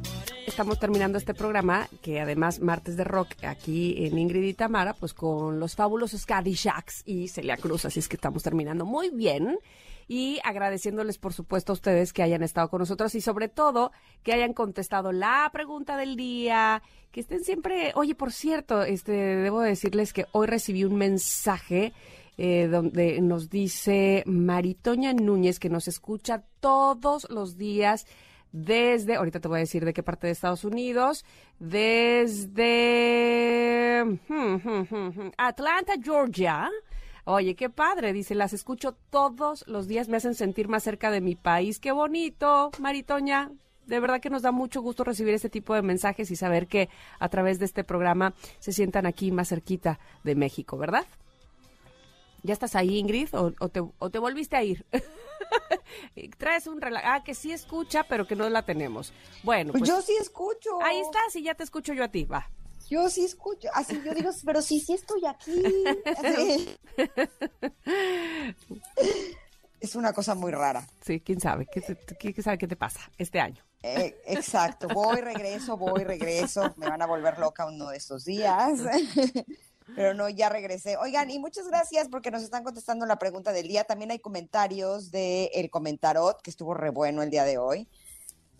estamos terminando este programa, que además martes de rock aquí en Ingrid y Tamara, pues con los fabulosos Shacks y Celia Cruz, así es que estamos terminando muy bien. Y agradeciéndoles por supuesto a ustedes que hayan estado con nosotros y sobre todo que hayan contestado la pregunta del día, que estén siempre, oye, por cierto, este debo decirles que hoy recibí un mensaje eh, donde nos dice Maritoña Núñez que nos escucha todos los días desde, ahorita te voy a decir de qué parte de Estados Unidos, desde hmm, hmm, hmm, Atlanta, Georgia. Oye, qué padre, dice, las escucho todos los días, me hacen sentir más cerca de mi país. Qué bonito, Maritoña. De verdad que nos da mucho gusto recibir este tipo de mensajes y saber que a través de este programa se sientan aquí más cerquita de México, ¿verdad? ¿Ya estás ahí, Ingrid? ¿O, te, o te, volviste a ir? Traes un relato. Ah, que sí escucha, pero que no la tenemos. Bueno, pues, pues, yo sí escucho. Ahí estás y ya te escucho yo a ti, va. Yo sí escucho, así yo digo, pero sí, sí estoy aquí. Es una cosa muy rara. Sí, quién sabe, quién sabe qué te pasa este año. Eh, exacto, voy, regreso, voy, regreso. Me van a volver loca uno de estos días. Pero no, ya regresé. Oigan, y muchas gracias porque nos están contestando la pregunta del día. También hay comentarios de El Comentarot, que estuvo re bueno el día de hoy.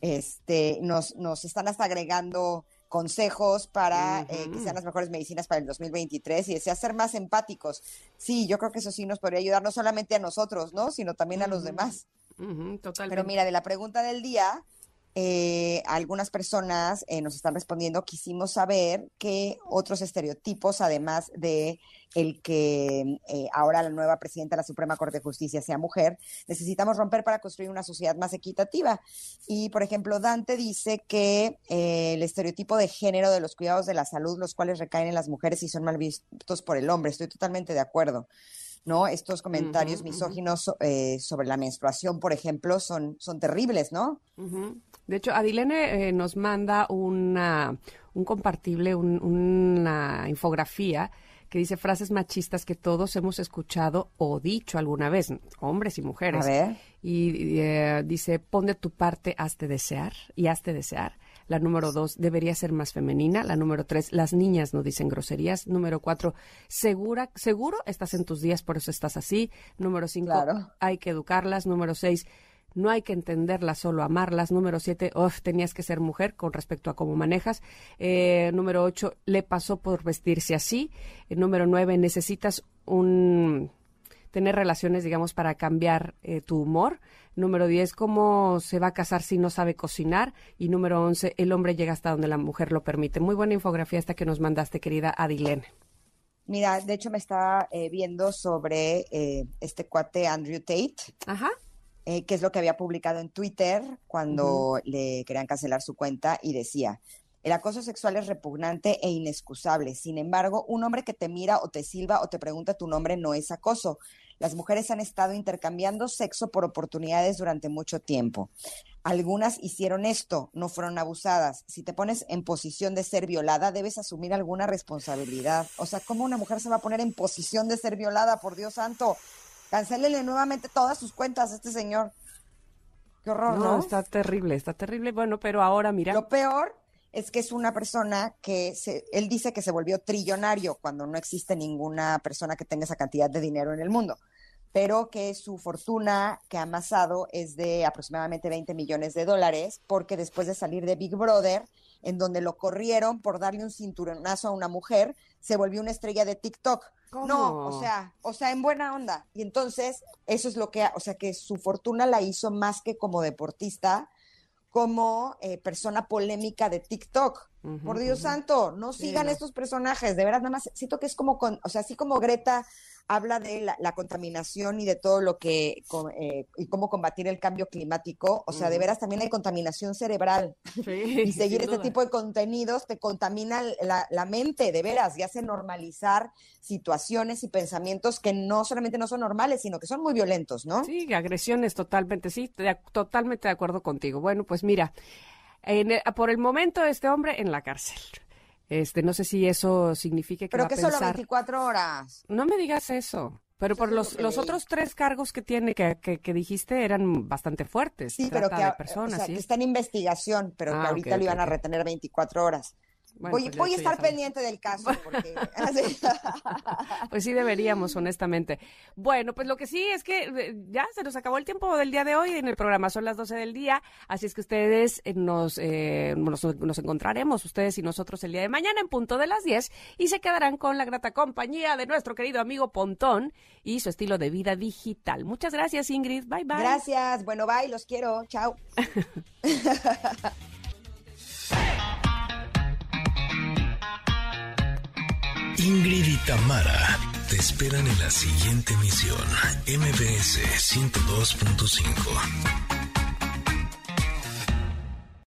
Este, nos, nos están hasta agregando consejos para eh, que sean las mejores medicinas para el 2023 y desea ser más empáticos. Sí, yo creo que eso sí nos podría ayudar no solamente a nosotros, ¿no? Sino también a los demás. totalmente. Pero mira, de la pregunta del día, eh, algunas personas eh, nos están respondiendo, quisimos saber qué otros estereotipos, además de el que eh, ahora la nueva presidenta de la Suprema Corte de Justicia sea mujer, necesitamos romper para construir una sociedad más equitativa. Y, por ejemplo, Dante dice que el estereotipo de género de los cuidados de la salud, los cuales recaen en las mujeres y son mal vistos por el hombre, estoy totalmente de acuerdo. ¿No? Estos comentarios misóginos eh, sobre la menstruación, por ejemplo, son, son terribles, ¿no? De hecho, Adilene eh, nos manda una, un compartible, una infografía que dice frases machistas que todos hemos escuchado o dicho alguna vez, hombres y mujeres. A ver. Y eh, dice, pon de tu parte, hazte desear y hazte desear. La número dos, debería ser más femenina. La número tres, las niñas no dicen groserías. Número cuatro, segura, seguro estás en tus días, por eso estás así. Número cinco, hay que educarlas. Número seis, no hay que entenderlas, solo amarlas. Número siete, tenías que ser mujer con respecto a cómo manejas. Eh, número ocho, le pasó por vestirse así. Eh, número nueve, necesitas un tener relaciones, digamos, para cambiar eh, tu humor. Número 10, cómo se va a casar si no sabe cocinar. Y número 11, el hombre llega hasta donde la mujer lo permite. Muy buena infografía esta que nos mandaste, querida Adilene. Mira, de hecho me estaba eh, viendo sobre eh, este cuate Andrew Tate. Ajá. Eh, que es lo que había publicado en Twitter cuando le querían cancelar su cuenta y decía, el acoso sexual es repugnante e inexcusable. Sin embargo, un hombre que te mira o te silba o te pregunta tu nombre no es acoso. Las mujeres han estado intercambiando sexo por oportunidades durante mucho tiempo. Algunas hicieron esto, no fueron abusadas. Si te pones en posición de ser violada, debes asumir alguna responsabilidad. O sea, ¿cómo una mujer se va a poner en posición de ser violada? Por Dios santo. Cancélele nuevamente todas sus cuentas a este señor. Qué horror, ¿no? No, está terrible, está terrible. Bueno, pero ahora mira. Lo peor es que es una persona que se, él dice que se volvió trillonario cuando no existe ninguna persona que tenga esa cantidad de dinero en el mundo pero que su fortuna que ha amasado es de aproximadamente 20 millones de dólares, porque después de salir de Big Brother, en donde lo corrieron por darle un cinturonazo a una mujer, se volvió una estrella de TikTok. No, o sea, o sea, en buena onda. Y entonces, eso es lo que, o sea, que su fortuna la hizo más que como deportista, como eh, persona polémica de TikTok. Por Dios santo, no sigan estos personajes, de verdad, nada más siento que es como con, o sea, así como Greta habla de la, contaminación y de todo lo que, eh, y cómo combatir el cambio climático. O sea, de veras también hay contaminación cerebral. y seguir este tipo de contenidos te contamina la, la, mente, de veras, y hace normalizar situaciones y pensamientos que no solamente no son normales, sino que son muy violentos, ¿no? Sí, agresiones totalmente, sí, totalmente de acuerdo contigo. Bueno, pues mira, por el momento este hombre en la cárcel. Este, no sé si eso significa que Pero va que a pensar... solo 24 horas. No me digas eso. Pero por los, los otros tres cargos que tiene, que, que, dijiste, eran bastante fuertes. Sí, pero que, personas, está en investigación, pero que ah, ahorita lo iban a retener 24 horas voy, pues a estar pendiente del caso. Porque... pues sí deberíamos, honestamente. Bueno, pues lo que sí es que eh, ya se nos acabó el tiempo del día de hoy en el programa. Son las 12 del día, así es que ustedes eh, nos, eh, nos, nos, encontraremos, ustedes y nosotros, el día de mañana en punto de las 10 y se quedarán con la grata compañía de nuestro querido amigo Pontón y su estilo de vida digital. Muchas gracias, Ingrid. Bye, bye. Gracias. Bueno, bye. Los quiero. Chao. Ingrid y Tamara te esperan en la siguiente emisión, MBS 102.5.